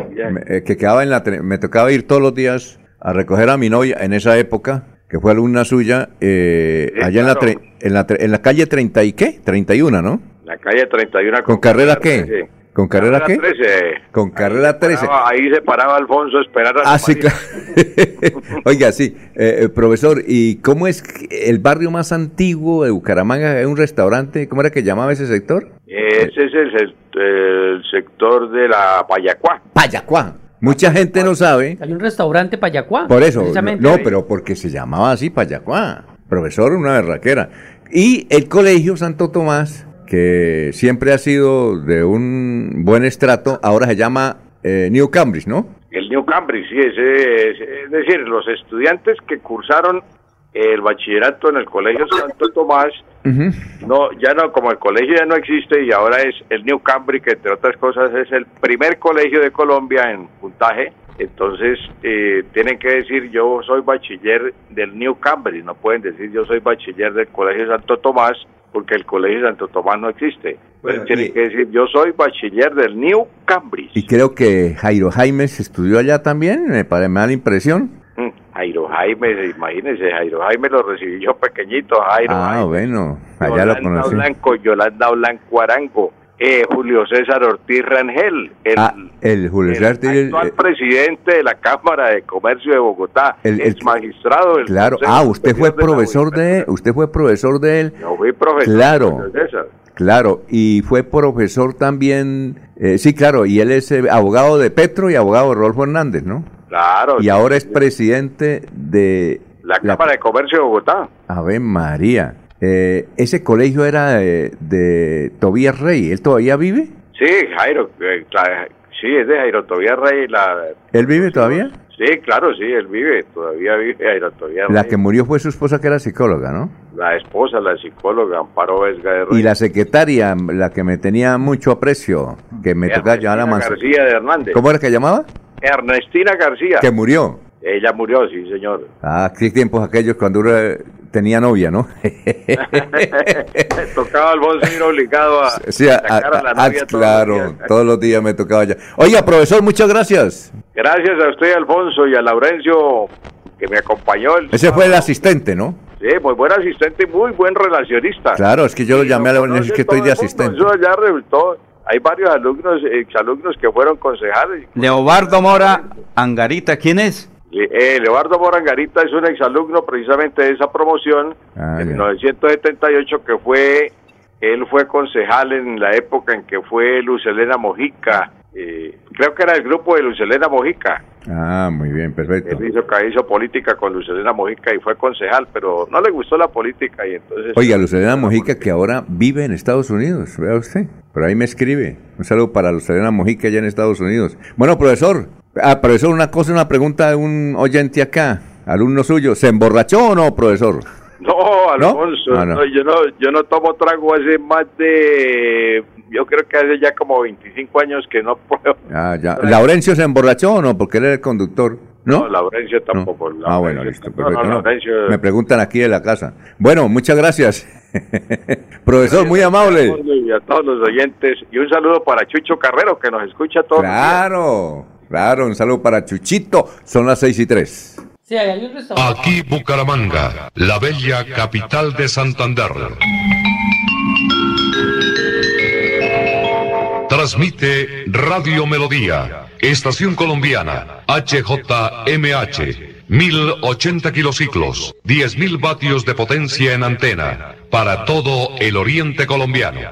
eh, que quedaba en la me tocaba ir todos los días a recoger a mi novia en esa época, que fue alumna suya, eh, allá en, la en, la en la calle 30 y qué? 31, ¿no? La calle 31. ¿Con, ¿Con carrera qué? ¿Con carrera, qué? 13. Con carrera 13. ahí se paraba Alfonso a esperar a Ah, sí, claro. Oiga, sí. Eh, eh, profesor, ¿y cómo es el barrio más antiguo de Bucaramanga? ¿Es un restaurante? ¿Cómo era que llamaba ese sector? Ese es el, el sector de la Payacuá. Payacuá. Mucha gente no sabe. Hay un restaurante Payacuá. Por eso. No, pero porque se llamaba así Payacuá. Profesor, una berraquera. Y el colegio Santo Tomás que siempre ha sido de un buen estrato, ahora se llama eh, New Cambridge, ¿no? El New Cambridge, sí, es, es, decir, los estudiantes que cursaron el bachillerato en el Colegio Santo Tomás, no, ya no, como el colegio ya no existe y ahora es el New Cambridge, que entre otras cosas es el primer colegio de Colombia en puntaje, entonces eh, tienen que decir yo soy bachiller del New Cambridge, no pueden decir yo soy bachiller del Colegio Santo Tomás, porque el Colegio Santo Tomás no existe. Bueno, tiene que decir, yo soy bachiller del New Cambridge. Y creo que Jairo Jaimes estudió allá también, me, parece, me da la impresión. Mm, Jairo Jaime, imagínese, Jairo Jaime lo recibí yo pequeñito, Jairo Ah, Jaime. bueno, allá Yolanda lo conocí. Blanco, Yolanda Blanco Arango, eh, Julio César Ortiz Rangel, el, ah, el Julio el actual presidente de la Cámara de Comercio de Bogotá, el, ex magistrado del Claro, ah, usted fue profesor de, usted fue profesor de él. Yo fui profesor claro, de Julio César. Claro, y fue profesor también, eh, sí, claro, y él es eh, abogado de Petro y abogado de Rolfo Hernández, ¿no? Claro. Y ahora es presidente de... La Cámara de Comercio de Bogotá. Ave María. Eh, ese colegio era de, Tobías Rey, ¿él todavía vive? Sí, Jairo, eh, sí, es de Jairo Tobías Rey. La, ¿Él vive todavía? Sí, claro, sí, él vive, todavía vive Jairo Tobías La que murió fue su esposa que era psicóloga, ¿no? La esposa, la psicóloga, Amparo Vesga de Rey. Y la secretaria, la que me tenía mucho aprecio, que me tocaba llamar a García de Hernández. ¿Cómo era que llamaba? Ernestina García. Que murió. Ella murió, sí, señor. Ah, qué tiempos aquellos cuando uno tenía novia, ¿no? tocaba al bolso ir obligado a, sí, a, a, la novia. claro, todos los, días me tocaba ya. Oiga, profesor, muchas gracias. Gracias a usted, Alfonso, y a Laurencio, que me acompañó. Ese fue el asistente, ¿no? Sí, muy buen asistente y muy buen relacionista. Claro, es que yo lo llamé a la es que estoy de asistente. Eso ya resultó hay varios alumnos, exalumnos que fueron concejales. Leobardo Mora Angarita, ¿quién es? Eh, Leobardo Morangarita es un exalumno precisamente de esa promoción ah, en 1978 que fue, él fue concejal en la época en que fue Lucelena Mojica, eh, creo que era el grupo de Lucelena Mojica. Ah, muy bien, perfecto. Él hizo, hizo política con Lucelena Mojica y fue concejal, pero no le gustó la política y entonces... Oiga, Lucelena Mojica que ahora vive en Estados Unidos, vea usted, pero ahí me escribe. Un saludo para Lucelena Mojica allá en Estados Unidos. Bueno, profesor, Ah, profesor, una cosa, una pregunta de un oyente acá, alumno suyo. ¿Se emborrachó o no, profesor? No, Alfonso, ah, ¿No? yo no yo no tomo trago hace más de yo creo que hace ya como 25 años que no puedo. Ah, ya. ¿Laurencio se emborrachó o no? Porque él era el conductor. ¿No? Laurencio tampoco. ah, bueno, listo, perfecto. Me preguntan aquí de la casa. Bueno, muchas gracias. Profesor, muy amable. Y a todos los oyentes. Y un saludo para Chucho Carrero, que nos escucha todos Claro. Claro, un saludo para Chuchito. Son las seis y tres. Aquí Bucaramanga, la bella capital de Santander. Transmite Radio Melodía, Estación Colombiana, HJMH, 1080 kilociclos, 10.000 vatios de potencia en antena, para todo el oriente colombiano.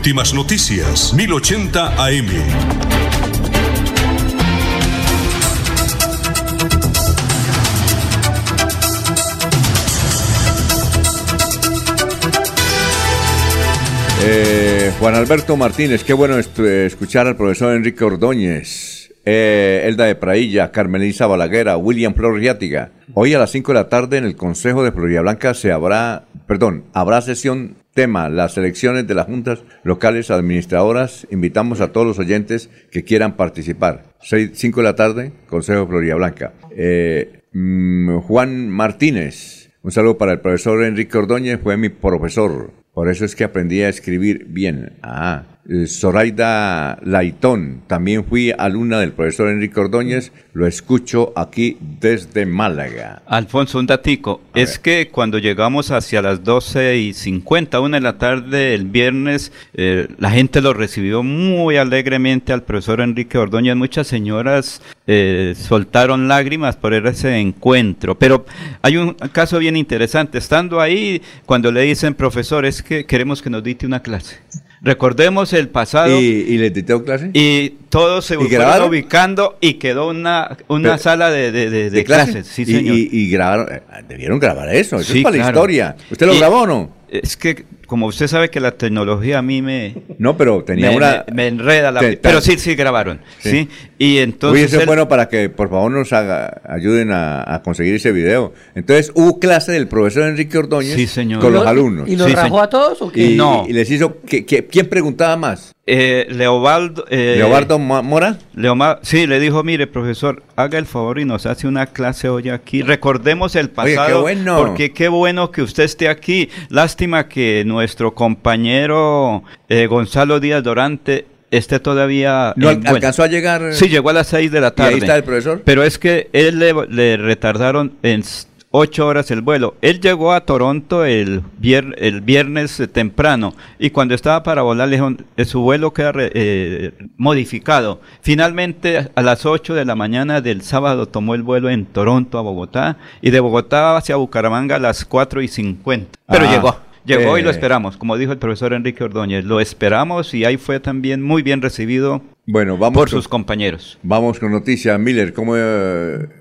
Últimas noticias, 1080 AM. Eh, Juan Alberto Martínez, qué bueno escuchar al profesor Enrique Ordóñez, eh, Elda de Prailla, Carmelisa Balaguera, William Floriátiga. Hoy a las 5 de la tarde en el Consejo de Floridablanca se habrá, perdón, habrá sesión tema, las elecciones de las juntas locales administradoras. Invitamos a todos los oyentes que quieran participar. 5 de la tarde, Consejo Florida Blanca. Eh, mm, Juan Martínez, un saludo para el profesor Enrique Ordóñez, fue mi profesor. Por eso es que aprendí a escribir bien. Ah, Zoraida Laitón, también fui alumna del profesor Enrique Ordóñez, lo escucho aquí desde Málaga. Alfonso, un datico, es que cuando llegamos hacia las 12 y 50, una de la tarde el viernes, eh, la gente lo recibió muy alegremente al profesor Enrique Ordóñez, muchas señoras eh, soltaron lágrimas por ese encuentro, pero hay un caso bien interesante, estando ahí, cuando le dicen, profesor, es que queremos que nos dite una clase. Recordemos el pasado. ¿Y, y les dictó clase? Y todos se fueron ubicando y quedó una, una sala de, de, de, clases. Sí, señor. Y, grabaron, eh, debieron grabar eso, eso es para la historia. ¿Usted lo grabó o no? Es que como usted sabe que la tecnología a mí me... No, pero tenía me, una... Me, enreda la... pero sí, sí grabaron, ¿sí? Y entonces... Uy, bueno para que por favor nos haga, ayuden a, conseguir ese video. Entonces, hubo clase del profesor Enrique Ordóñez sí, señor. con los alumnos. ¿Y los rajó a todos o qué? Y, no. Y les hizo... Que, ¿Quién preguntaba más? Eh, Leobaldo... Eh, ¿Leobardo Mora? Leomar, sí, le dijo, mire, profesor, haga el favor y nos hace una clase hoy aquí. Recordemos el pasado. Oye, qué bueno. Porque qué bueno que usted esté aquí. Lástima que nuestro compañero eh, Gonzalo Díaz Dorante esté todavía... ¿No alcanzó a llegar? Sí, llegó a las 6 de la tarde. ¿Y ahí está el profesor? Pero es que él le, le retardaron en ocho horas el vuelo. Él llegó a Toronto el, el viernes eh, temprano y cuando estaba para volar le eh, su vuelo queda eh, modificado. Finalmente a las 8 de la mañana del sábado tomó el vuelo en Toronto a Bogotá y de Bogotá hacia Bucaramanga a las 4 y 50. Pero ah, llegó. Llegó y lo esperamos, como dijo el profesor Enrique Ordóñez, lo esperamos y ahí fue también muy bien recibido bueno, vamos por sus compañeros. Vamos con noticias. Miller, ¿cómo,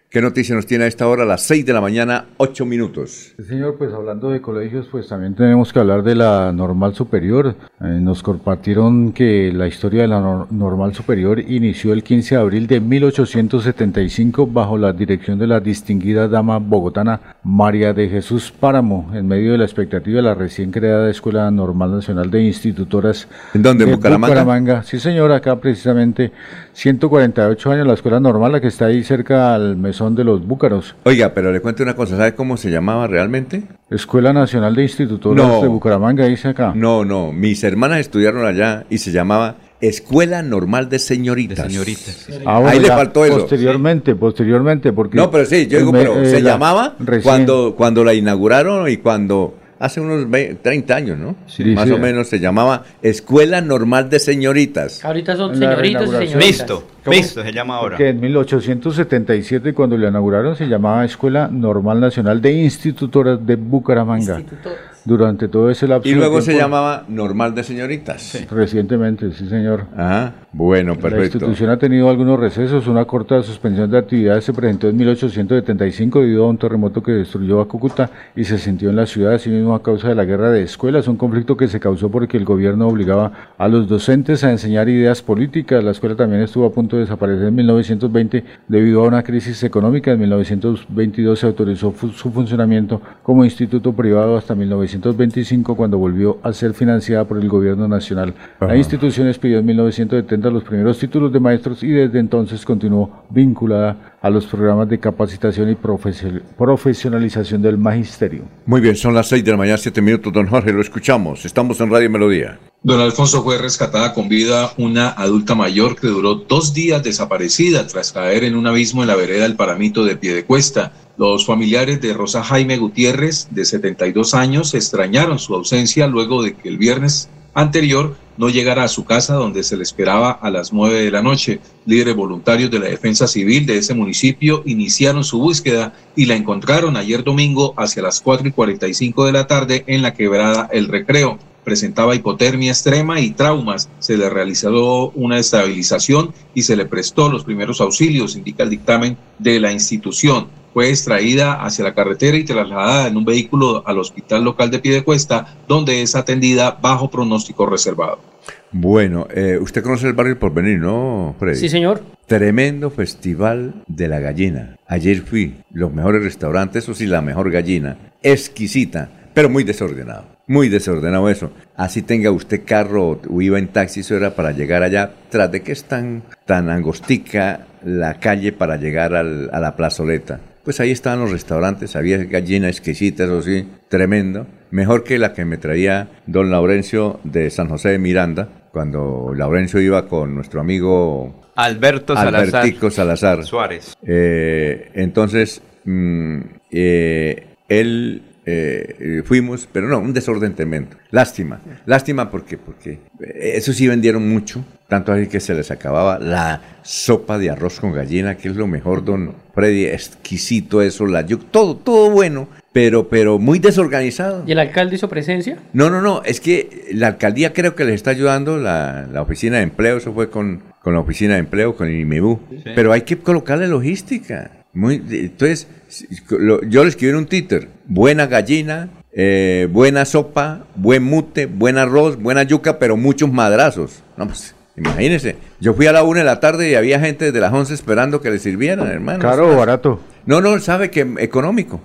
¿qué noticia nos tiene a esta hora? A las 6 de la mañana, 8 minutos. Sí, señor, pues hablando de colegios, pues también tenemos que hablar de la normal superior. Eh, nos compartieron que la historia de la normal superior inició el 15 de abril de 1875 bajo la dirección de la distinguida dama bogotana María de Jesús Páramo, en medio de la expectativa de la recién creada Escuela Normal Nacional de Institutoras. ¿En dónde? De Bucaramanga? Bucaramanga. Sí, señor, acá precisamente 148 años la escuela normal, la que está ahí cerca al mesón de los Búcaros. Oiga, pero le cuento una cosa, ¿sabe cómo se llamaba realmente? Escuela Nacional de Institutos de Bucaramanga, dice acá. No, no, mis hermanas estudiaron allá y se llamaba Escuela Normal de Señoritas. señoritas. Ah, Ahí le faltó eso. Posteriormente, posteriormente, porque... No, pero sí, yo digo, pero se llamaba cuando, cuando la inauguraron y cuando hace unos 30 años, ¿no? Sí, Más o menos se llamaba Escuela Normal de Señoritas. Ahorita son señoritas y señoritas. Visto, visto se llama ahora. Que en 1877 cuando lo inauguraron se llamaba Escuela Normal Nacional de Institutoras de Bucaramanga durante todo ese lapso. Y luego se llamaba Normal de Señoritas. Recientemente, sí, señor. Ah, bueno, perfecto. La institución ha tenido algunos recesos. Una corta suspensión de actividades se presentó en 1875 debido a un terremoto que destruyó a Cúcuta y se sintió en la ciudad, así mismo a causa de la guerra de escuelas. Un conflicto que se causó porque el gobierno obligaba a los docentes a enseñar ideas políticas. La escuela también estuvo a punto de desaparecer en 1920 debido a una crisis económica. En 1922 se autorizó su funcionamiento como instituto privado hasta 1925 1925 cuando volvió a ser financiada por el gobierno nacional. La institución expidió en 1970 los primeros títulos de maestros y desde entonces continuó vinculada a los programas de capacitación y profesionalización del magisterio. Muy bien, son las 6 de la mañana, 7 minutos, don Jorge, lo escuchamos. Estamos en Radio Melodía. Don Alfonso fue rescatada con vida una adulta mayor que duró dos días desaparecida tras caer en un abismo en la vereda del Paramito de Piedecuesta. Los familiares de Rosa Jaime Gutiérrez, de 72 años, extrañaron su ausencia luego de que el viernes anterior no llegara a su casa donde se le esperaba a las 9 de la noche. Líderes voluntarios de la defensa civil de ese municipio iniciaron su búsqueda y la encontraron ayer domingo hacia las 4 y 45 de la tarde en la quebrada El Recreo presentaba hipotermia extrema y traumas. Se le realizó una estabilización y se le prestó los primeros auxilios, indica el dictamen de la institución. Fue extraída hacia la carretera y trasladada en un vehículo al hospital local de Piedecuesta, donde es atendida bajo pronóstico reservado. Bueno, eh, usted conoce el barrio por venir, ¿no, Freddy? Sí, señor. Tremendo festival de la gallina. Ayer fui, los mejores restaurantes, eso sí, la mejor gallina. Exquisita, pero muy desordenado Muy desordenado eso. Así tenga usted carro o iba en taxi, eso era para llegar allá, tras de que es tan, tan angostica la calle para llegar al- a la plazoleta. Pues ahí estaban los restaurantes, había gallinas exquisitas, eso sí, tremendo. Mejor que la que me traía don Laurencio de San José de Miranda, cuando Laurencio iba con nuestro amigo Alberto Salazar. Albertico Salazar. Suárez. Eh, entonces, mm, eh, él eh, eh, fuimos, pero no, un desorden tremendo. Lástima, lástima porque, porque eh, eso sí vendieron mucho, tanto así que se les acababa la sopa de arroz con gallina, que es lo mejor, don Freddy, exquisito eso, la yuca, todo, todo bueno, pero, pero muy desorganizado. ¿Y el alcalde hizo presencia? No, no, no, es que la alcaldía creo que les está ayudando, la, la oficina de empleo, eso fue con, con la oficina de empleo, con el IMEBU, pero hay que colocarle logística. Muy, entonces, lo- yo le escribí en un Twitter, buena gallina, eh, buena sopa, buen mute, buen arroz, buena yuca, pero muchos madrazos. No, pues, imagínense, yo fui a la una de la tarde y había gente desde las 11 esperando que le sirvieran, hermano. ¿Caro o barato? No, no, sabe que económico.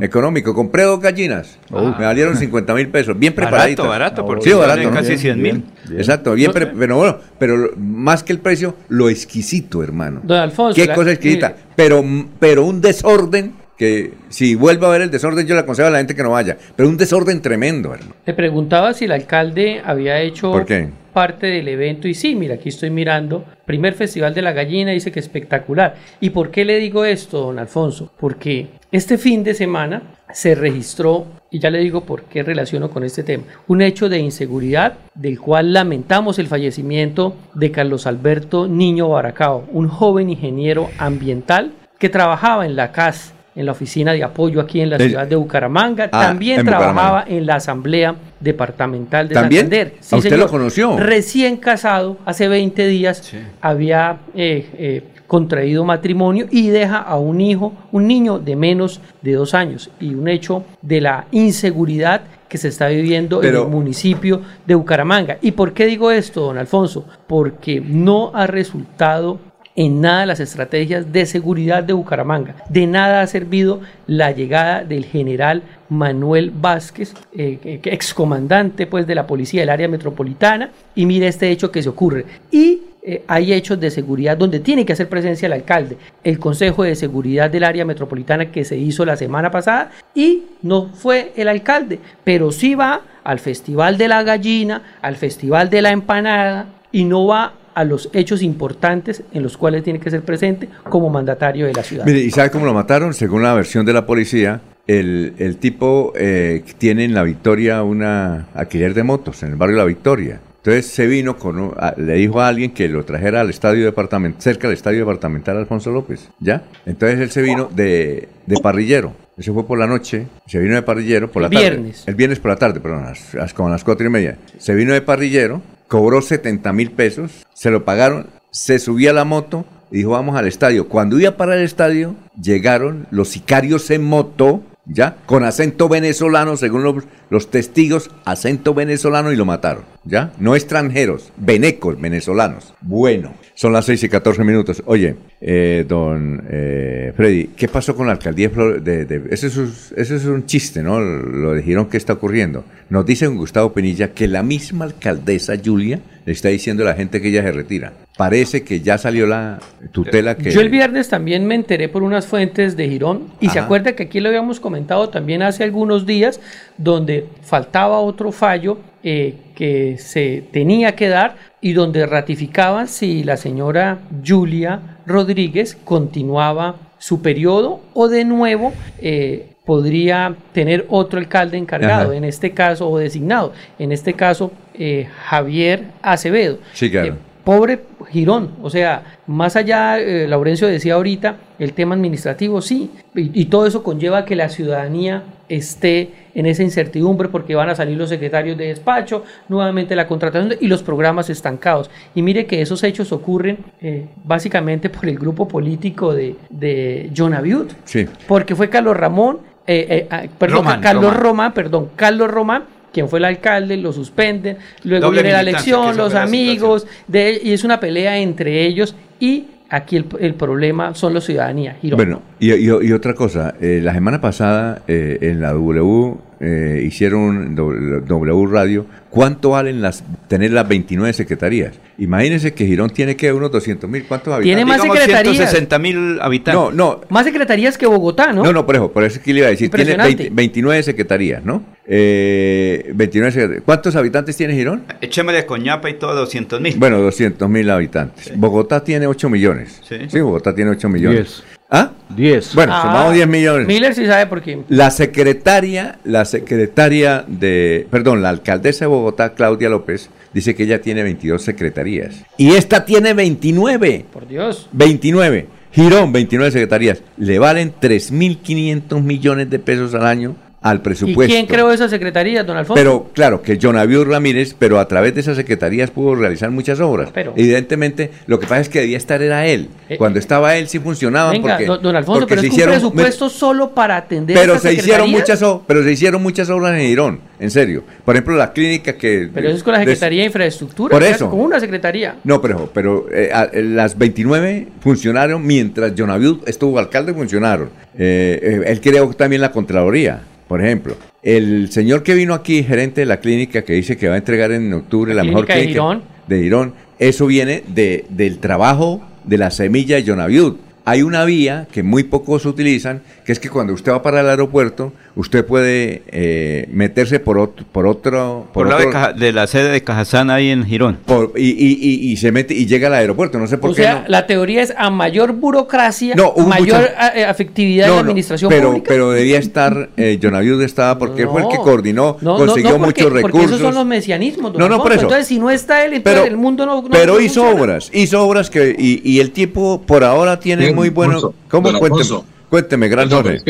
Económico. Compré dos gallinas. Me valieron 50 mil pesos. Bien Barato, preparaditas. barato, porque sí, barato. casi 100 mil. Exacto, bien No, pre- pero bueno, pero más que el precio, lo exquisito, hermano. Don Alfonso. Qué la- cosa exquisita. Pero, pero un desorden que si vuelve a ver el desorden, yo le aconsejo a la gente que no vaya. Pero un desorden tremendo, hermano. Le preguntaba si el alcalde había hecho ¿Por qué? parte del evento y sí, mira, aquí estoy mirando, primer festival de la gallina, dice que espectacular. ¿Y por qué le digo esto, don Alfonso? Porque este fin de semana se registró, y ya le digo por qué relaciono con este tema, un hecho de inseguridad del cual lamentamos el fallecimiento de Carlos Alberto Niño Baracao, un joven ingeniero ambiental que trabajaba en la CAS, en la oficina de apoyo aquí en la ciudad de Bucaramanga, Ah, también en trabajaba Bucaramanga. en la Asamblea Departamental de ¿También? Santander. ¿A usted lo conoció? Recién casado, hace 20 días, había eh, eh, contraído matrimonio y deja a un hijo, un niño de menos de dos años. Y un hecho de la inseguridad que se está viviendo Pero- en el municipio de Bucaramanga. ¿Y por qué digo esto, don Alfonso? Porque no ha resultado en nada las estrategias de seguridad de Bucaramanga. De nada ha servido la llegada del general Manuel Vázquez, eh, eh, excomandante pues, de la policía del área metropolitana, y mire este hecho que se ocurre. Y eh, hay hechos de seguridad donde tiene que hacer presencia el alcalde, el Consejo de Seguridad del área metropolitana que se hizo la semana pasada, y no fue el alcalde, pero sí va al Festival de la Gallina, al Festival de la Empanada, y no va a los hechos importantes en los cuales tiene que ser presente como mandatario de la ciudad. Mire, ¿y sabe cómo lo mataron? Según la versión de la policía, el, tipo eh, tiene en La Victoria una alquiler de motos, en el barrio La Victoria. Entonces se vino con, un- a- le dijo a alguien que lo trajera al estadio departamental, cerca del estadio departamental Alfonso López, ¿ya? Entonces él se vino de, de parrillero. Eso fue por la noche, se vino de parrillero por El la tarde. viernes. El viernes por la tarde, perdón, las- las- como a las cuatro y media. Se vino de parrillero, cobró 70 mil pesos, se lo pagaron, se subía a la moto y dijo vamos al estadio. Cuando iba para el estadio, llegaron los sicarios en moto, ¿ya? Con acento venezolano, según los, testigos, acento venezolano y lo mataron, ¿ya? No extranjeros, venecos venezolanos. Bueno, son las 6 y 14 minutos. Oye, eh, don eh, Freddy, ¿qué pasó con la alcaldía de de, ese, es, un- es un chiste, ¿no? Lo dijeron que está ocurriendo. Nos dice Gustavo Penilla que la misma alcaldesa Julia le está diciendo a la gente que ella se retira. Parece que ya salió la tutela que... Yo el viernes también me enteré por unas fuentes de Girón y se acuerda que aquí lo habíamos comentado también hace algunos días donde faltaba otro fallo eh, que se tenía que dar y donde ratificaban si la señora Julia Rodríguez continuaba su periodo o de nuevo eh, podría tener otro alcalde encargado, Ajá. en este caso o designado, en este caso eh, Javier Acevedo. Sí, claro. Pobre Girón, o sea, más allá, eh, Laurencio decía ahorita, el tema administrativo, sí, y, y todo eso conlleva que la ciudadanía esté en esa incertidumbre porque van a salir los secretarios de despacho, nuevamente la contratación y los programas estancados. Y mire que esos hechos ocurren eh, básicamente por el grupo político de, de John Abiud, Sí. porque fue Carlos Ramón, eh, eh, ah, perdón, Carlos Román. Román, perdón, Carlos Román, quien fue el alcalde, lo suspenden, luego Doble viene la elección, los amigos, de, y es una pelea entre ellos y aquí el, el problema son los ciudadanía. Girón. Bueno, y, y- y otra cosa, eh, la semana pasada eh, en la W eh, hicieron W Radio, ¿cuánto valen las tener las 29 secretarías? Imagínense que Girón tiene que unos 200 mil, ¿cuántos habitantes? Tiene más Digamos secretarías. 160 mil habitantes. No, no, Más secretarías que Bogotá, ¿no? no, no, por eso, por eso es que le iba a decir, tiene Impresionante. 20 29 secretarías, ¿no? Eh, 29 secretarías. ¿Cuántos habitantes tiene Girón? Echémosle coñapa y todo 200 mil. Bueno, 200 mil habitantes. Bogotá tiene 8 millones. Sí. Bogotá tiene 8 millones. Diez. ¿Ah? 10. Bueno, Ah, sumamos 10 millones. Miller sí sabe por qué. La secretaria, la secretaria de, perdón, la alcaldesa de Bogotá, Claudia López, dice que ella tiene 22 secretarías. Y esta tiene 29. Por Dios. 29. Girón, 29 secretarías. Le valen 3.500 millones de pesos al año al ¿Y presupuesto. quién creó esa secretaría, don Alfonso? Pero claro, que John Abiud Ramírez, pero a través de esas secretarías pudo realizar muchas obras. Pero- Evidentemente, lo que pasa es que debía estar era él. Eh, Cuando estaba él sí funcionaban Venga, porque, don, Alfonso, porque pero se es que un hicieron presupuesto solo para atender pero se hicieron muchas pero se hicieron muchas obras en Girón, en serio. Por ejemplo, la clínica que Pero eso es con la Secretaría de Infraestructura. Por eso. Con una secretaría. No, pero, pero eh, a- eh, las 29 funcionaron mientras John Abiud estuvo alcalde, funcionaron. Eh, eh, él creó también la Contraloría, por ejemplo. El señor que vino aquí, gerente de la clínica, que dice que va a entregar en octubre la, La mejor clínica de clínica Girón. de Girón, eso viene de, del trabajo de la semilla de John Abiud. Hay una vía que muy pocos utilizan, que es que cuando usted va para el aeropuerto, usted puede eh, meterse por otro, por otro, Por lado de, Caja- de la sede de Cajazán ahí en Girón. por- y, y- y- y se mete y llega al aeropuerto. No sé por O qué sea, no. la teoría es a mayor burocracia, No, mayor mucha- a- eh, afectividad en No, la no, administración pero, pública. pero debía estar, eh, estaba porque él fue el que coordinó, consiguió porque- muchos Porque recursos. esos son los mesianismos, No, no, por eso. Entonces, si no está él, entonces Pero- el mundo no. no- pero no hizo funciona. obras, hizo obras que y, y el tipo por ahora tiene Bien, muy bueno. Alfonso, ¿Cómo? Cuénteme, cuénteme, gran No, Jorge.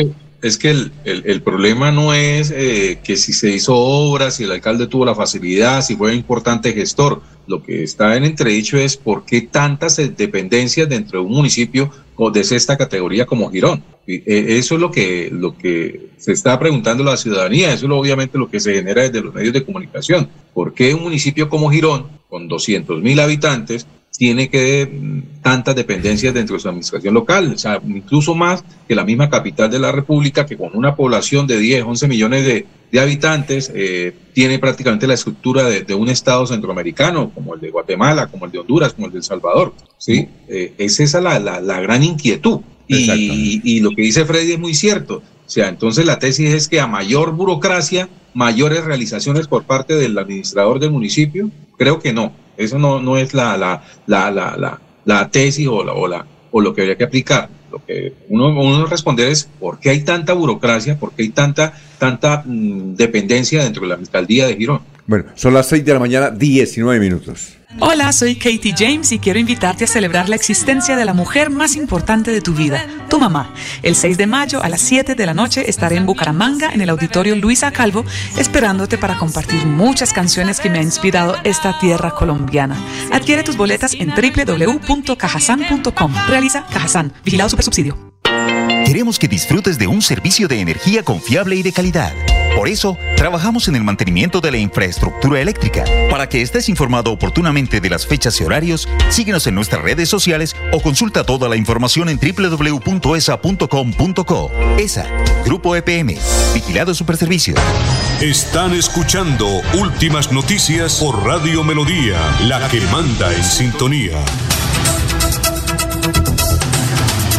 Es que, el, el- el problema no es eh, que si se hizo obras, si el alcalde tuvo la facilidad, si fue un importante gestor. Lo que está en entredicho es por qué tantas eh, dependencias dentro de un municipio de esta categoría como Girón. Eh, eso es lo que, lo que se está preguntando la ciudadanía, eso es obviamente lo que se genera desde los medios de comunicación. ¿Por qué un municipio como Girón, con 200 mil habitantes, tiene que mm, tantas dependencias dentro de su administración local, o sea, incluso más que la misma capital de la República, que con una población de 10, 11 millones de, de habitantes, eh, tiene prácticamente la estructura de, de un estado centroamericano, como el de Guatemala, como el de Honduras, como el de El Salvador. ¿sí? Eh, es esa la, la, la gran inquietud. Y, y lo que dice Freddy es muy cierto. O sea, entonces la tesis es que a mayor burocracia, mayores realizaciones por parte del administrador del municipio. Creo que no. Eso no, no es la, la, la, la, la, tesis o, la, o, la, o lo que habría que aplicar. Lo que uno, uno responder es por qué hay tanta burocracia, por qué hay tanta, tanta mm, dependencia dentro de la alcaldía de Girón. Bueno, son las 6 de la mañana, 19 minutos. Hola, soy Katie James y quiero invitarte a celebrar la existencia de la mujer más importante de tu vida, tu mamá. El 6 de mayo a las 7 de la noche estaré en Bucaramanga, en el auditorio Luisa Calvo, esperándote para compartir muchas canciones que me ha inspirado esta tierra colombiana. Adquiere tus boletas en www.cajasan.com. Realiza Cajasan, vigilado supersubsidio. Queremos que disfrutes de un servicio de energía confiable y de calidad. Por eso, trabajamos en el mantenimiento de la infraestructura eléctrica. Para que estés informado oportunamente de las fechas y horarios, síguenos en nuestras redes sociales o consulta toda la información en www.esa.com.co. ESA, Grupo EPM, Vigilado Superservicios. Están escuchando Últimas Noticias por Radio Melodía, la que manda en sintonía.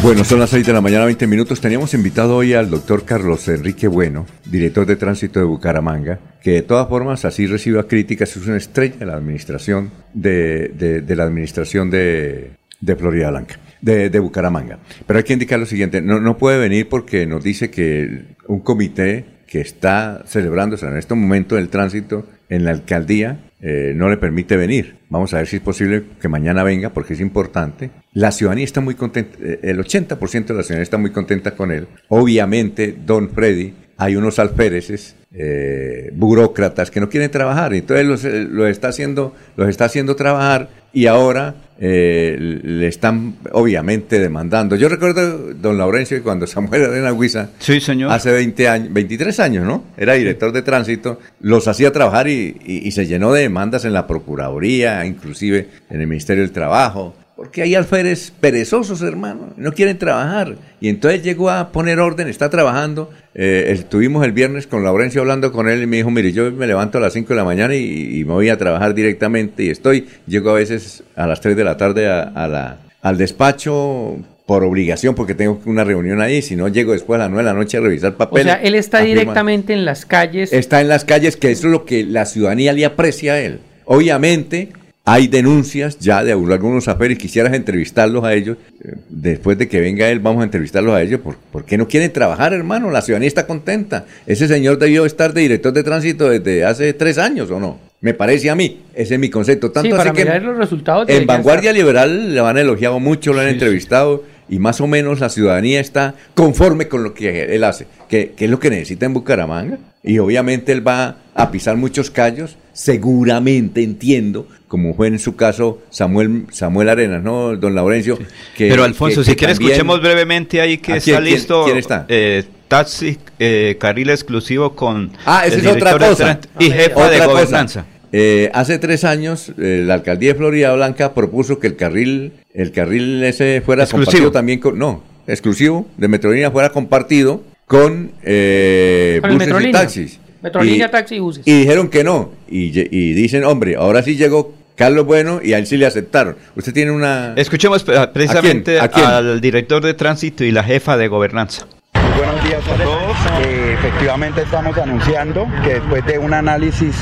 Bueno, son las 6 de la mañana, 20 minutos. Teníamos invitado hoy al doctor Carlos Enrique Bueno, director de tránsito de Bucaramanga, que de todas formas así reciba críticas, es una estrella de la administración de, de- de la administración de, de Florida Blanca, de, Bucaramanga. Pero hay que indicar lo siguiente, no, no puede venir porque nos dice que un comité que está celebrándose en este momento el tránsito en la alcaldía eh, no le permite venir. Vamos a ver si es posible que mañana venga porque es importante. La ciudadanía está muy contenta, eh, el 80% de la ciudadanía está muy contenta con él. Obviamente, don Freddy, hay unos alféreces, eh, burócratas que no quieren trabajar, entonces los, eh, los está haciendo, los está haciendo trabajar y ahora eh, le están obviamente demandando. Yo recuerdo, don Laurencio, que cuando Samuel Arena Huiza, Sí, señor. hace 20 años, 23 años, ¿no? Era director de tránsito, los hacía trabajar y, y- y se llenó de demandas en la Procuraduría, inclusive en el Ministerio del Trabajo. Porque hay alférez perezosos, hermano, no quieren trabajar. Y entonces llegó a poner orden, está trabajando. Eh, estuvimos el viernes con Laurencio hablando con él y me dijo, mire, yo me levanto a las 5 de la mañana y, me voy a trabajar directamente y estoy, llego a veces a las 3 de la tarde a, la, al despacho por obligación, porque tengo una reunión ahí, si no llego después a las 9 de la noche a revisar papeles. O sea, él está directamente en las calles. Está en las calles, que eso es lo que la ciudadanía le aprecia a él. Obviamente, hay denuncias ya de algunos aferes, quisieras entrevistarlos a ellos. Eh, después de que venga él, vamos a entrevistarlos a ellos. ¿Por, qué no quieren trabajar, hermano? La ciudadanía está contenta. Ese señor debió estar de director de tránsito desde hace tres años, ¿o no? Me parece a mí. Ese es mi concepto. Tanto sí, para mirar los resultados. En Vanguardia Liberal le han elogiado mucho, lo han entrevistado y más o menos la ciudadanía está conforme con lo que él hace, que, es lo que necesita en Bucaramanga. Y obviamente él va a pisar muchos callos, seguramente entiendo, como fue en su caso Samuel Samuel Arenas, ¿no, don Laurencio? Pero Alfonso, si quiere escuchemos brevemente ahí que está listo. ¿quién, está? Eh, taxi, eh, carril exclusivo con ah, esa es otra cosa. y jefa de gobernanza. Eh, hace tres años, eh, la alcaldía de Florida Blanca propuso que el carril, el carril ese fuera compartido también con, no, exclusivo de Metrolínea fuera compartido con, eh, buses y taxis. Metrolínea, taxi y buses. Y dijeron que no. Y, dicen, hombre, ahora sí llegó Carlos Bueno y a él sí le aceptaron. Usted tiene una... Escuchemos precisamente al director de tránsito y la jefa de gobernanza. Buenos días a todos. Eh, efectivamente estamos anunciando que después de un análisis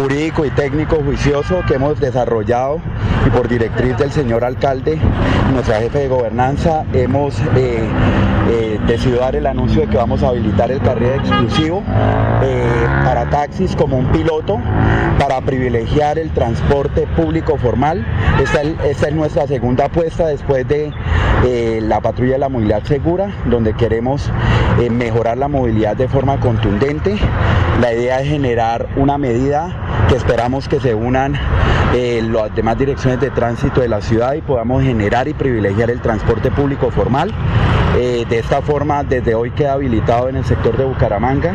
jurídico y técnico juicioso que hemos desarrollado y por directriz del señor alcalde, nuestra jefe de gobernanza, hemos eh, eh, decidido dar el anuncio de que vamos a habilitar el carril exclusivo para taxis como un piloto para privilegiar el transporte público formal. Esta, esta es nuestra segunda apuesta después de la patrulla de la movilidad segura, donde queremos eh, mejorar la movilidad de forma contundente. La idea es generar una medida que esperamos que se unan eh, las demás direcciones de tránsito de la ciudad y podamos generar y privilegiar el transporte público formal. Eh, de esta forma, desde hoy queda habilitado en el sector de Bucaramanga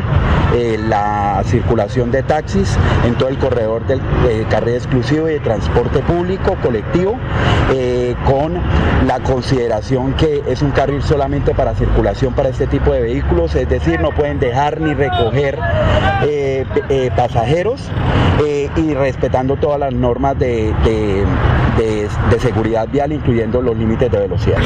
la circulación de taxis en todo el corredor del carril exclusivo y de transporte público colectivo, con la consideración que es un carril solamente para circulación para este tipo de vehículos, es decir, no pueden dejar ni recoger eh, eh, pasajeros eh, y respetando todas las normas de, seguridad vial, incluyendo los límites de velocidad.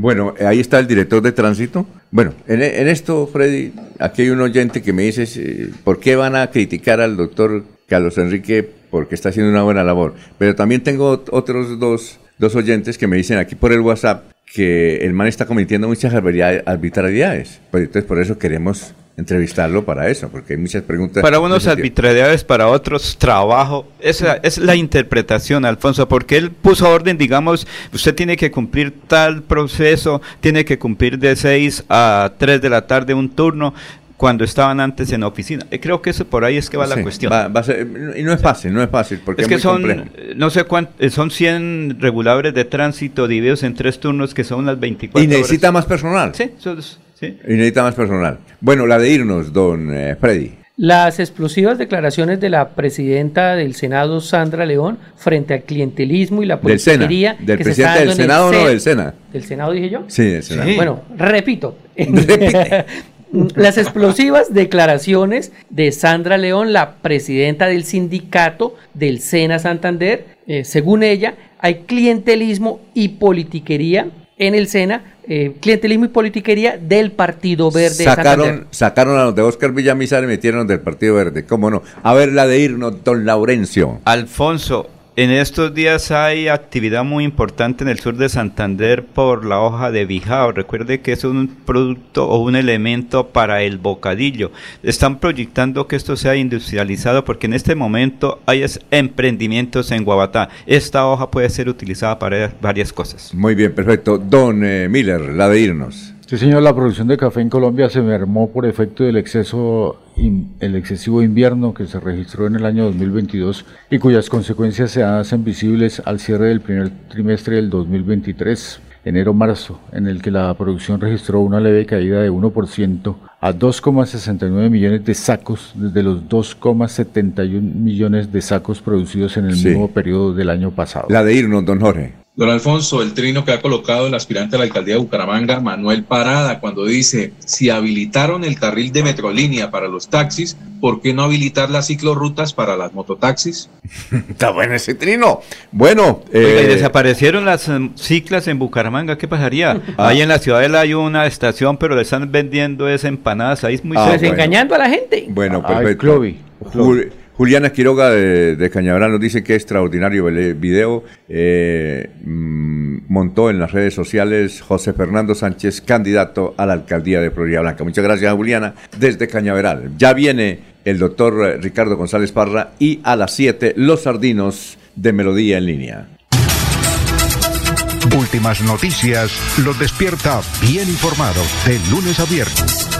Bueno, ahí está el director de tránsito. Bueno, en, esto, Freddy, aquí hay un oyente que me dice, ¿por qué van a criticar al doctor Carlos Enrique? Porque está haciendo una buena labor. Pero también tengo otros dos, dos oyentes que me dicen aquí por el WhatsApp que el man está cometiendo muchas arbitrariedades. Pues entonces por eso queremos entrevistarlo para eso, porque hay muchas preguntas. Para unos arbitrariedades, para otros trabajo. Esa es la interpretación, Alfonso, porque él puso orden, digamos, usted tiene que cumplir tal proceso, tiene que cumplir de 6 a 3 de la tarde un turno, cuando estaban antes en oficina. Eh, creo que eso por ahí es que va la cuestión. y no es fácil, no es fácil, porque es, que son, no sé cuánto, eh, son 100 reguladores de tránsito divididos en tres turnos que son unas 24 Y necesita más personal. Sí, sí. Y necesita más personal. Bueno, la de irnos, don eh, Freddy. Las explosivas declaraciones de la presidenta del Senado, Sandra León, frente al clientelismo y la politiquería. Del, del presidente del Senado o no del Sena. ¿Del Senado dije yo? Sí, del Senado. Bueno, repito. Repite. las explosivas declaraciones de Sandra León, la presidenta del sindicato del SENA Santander. Eh, según ella, hay clientelismo y politiquería en el SENA, eh, clientelismo y politiquería del Partido Verde. Sacaron, sacaron a los de Oscar Villamizar y metieron del Partido Verde. ¿Cómo no? A ver la de irnos, don Laurencio. Alfonso, en estos días hay actividad muy importante en el sur de Santander por la hoja de bijao. Recuerde que es un producto o un elemento para el bocadillo. Están proyectando que esto sea industrializado porque en este momento hay emprendimientos en Guabatá. Esta hoja puede ser utilizada para varias cosas. Muy bien, perfecto. Don eh, Miller, la de irnos. Sí, señor, la producción de café en Colombia se mermó por efecto del exceso, el excesivo invierno que se registró en el año 2022 y cuyas consecuencias se hacen visibles al cierre del primer trimestre del 2023, enero-marzo, en el que la producción registró una leve caída de 1% a 2,69 millones de sacos desde los 2,71 millones de sacos producidos en el mismo periodo del año pasado. La de irnos, don Jorge. Don Alfonso, el trino que ha colocado el aspirante a la alcaldía de Bucaramanga, Manuel Parada, cuando dice, si habilitaron el carril de Metrolínea para los taxis, ¿por qué no habilitar las ciclorrutas para las mototaxis? Está bueno ese trino. Bueno, eh, desaparecieron las um, ciclas en Bucaramanga, ¿qué pasaría? Ah. Ahí en la ciudadela hay una estación, pero le están vendiendo esas empanadas ahí muy ah, Desengañando a la gente. Bueno, perfecto. Juliana Quiroga de, Cañaveral nos dice que extraordinario el video. Eh, mm, montó en las redes sociales José Fernando Sánchez, candidato a la alcaldía de Florida Blanca. Muchas gracias, Juliana, desde Cañaveral. Ya viene el doctor Ricardo González Parra y a las 7 los sardinos de Melodía en línea. Últimas noticias los despierta bien informados de lunes a viernes.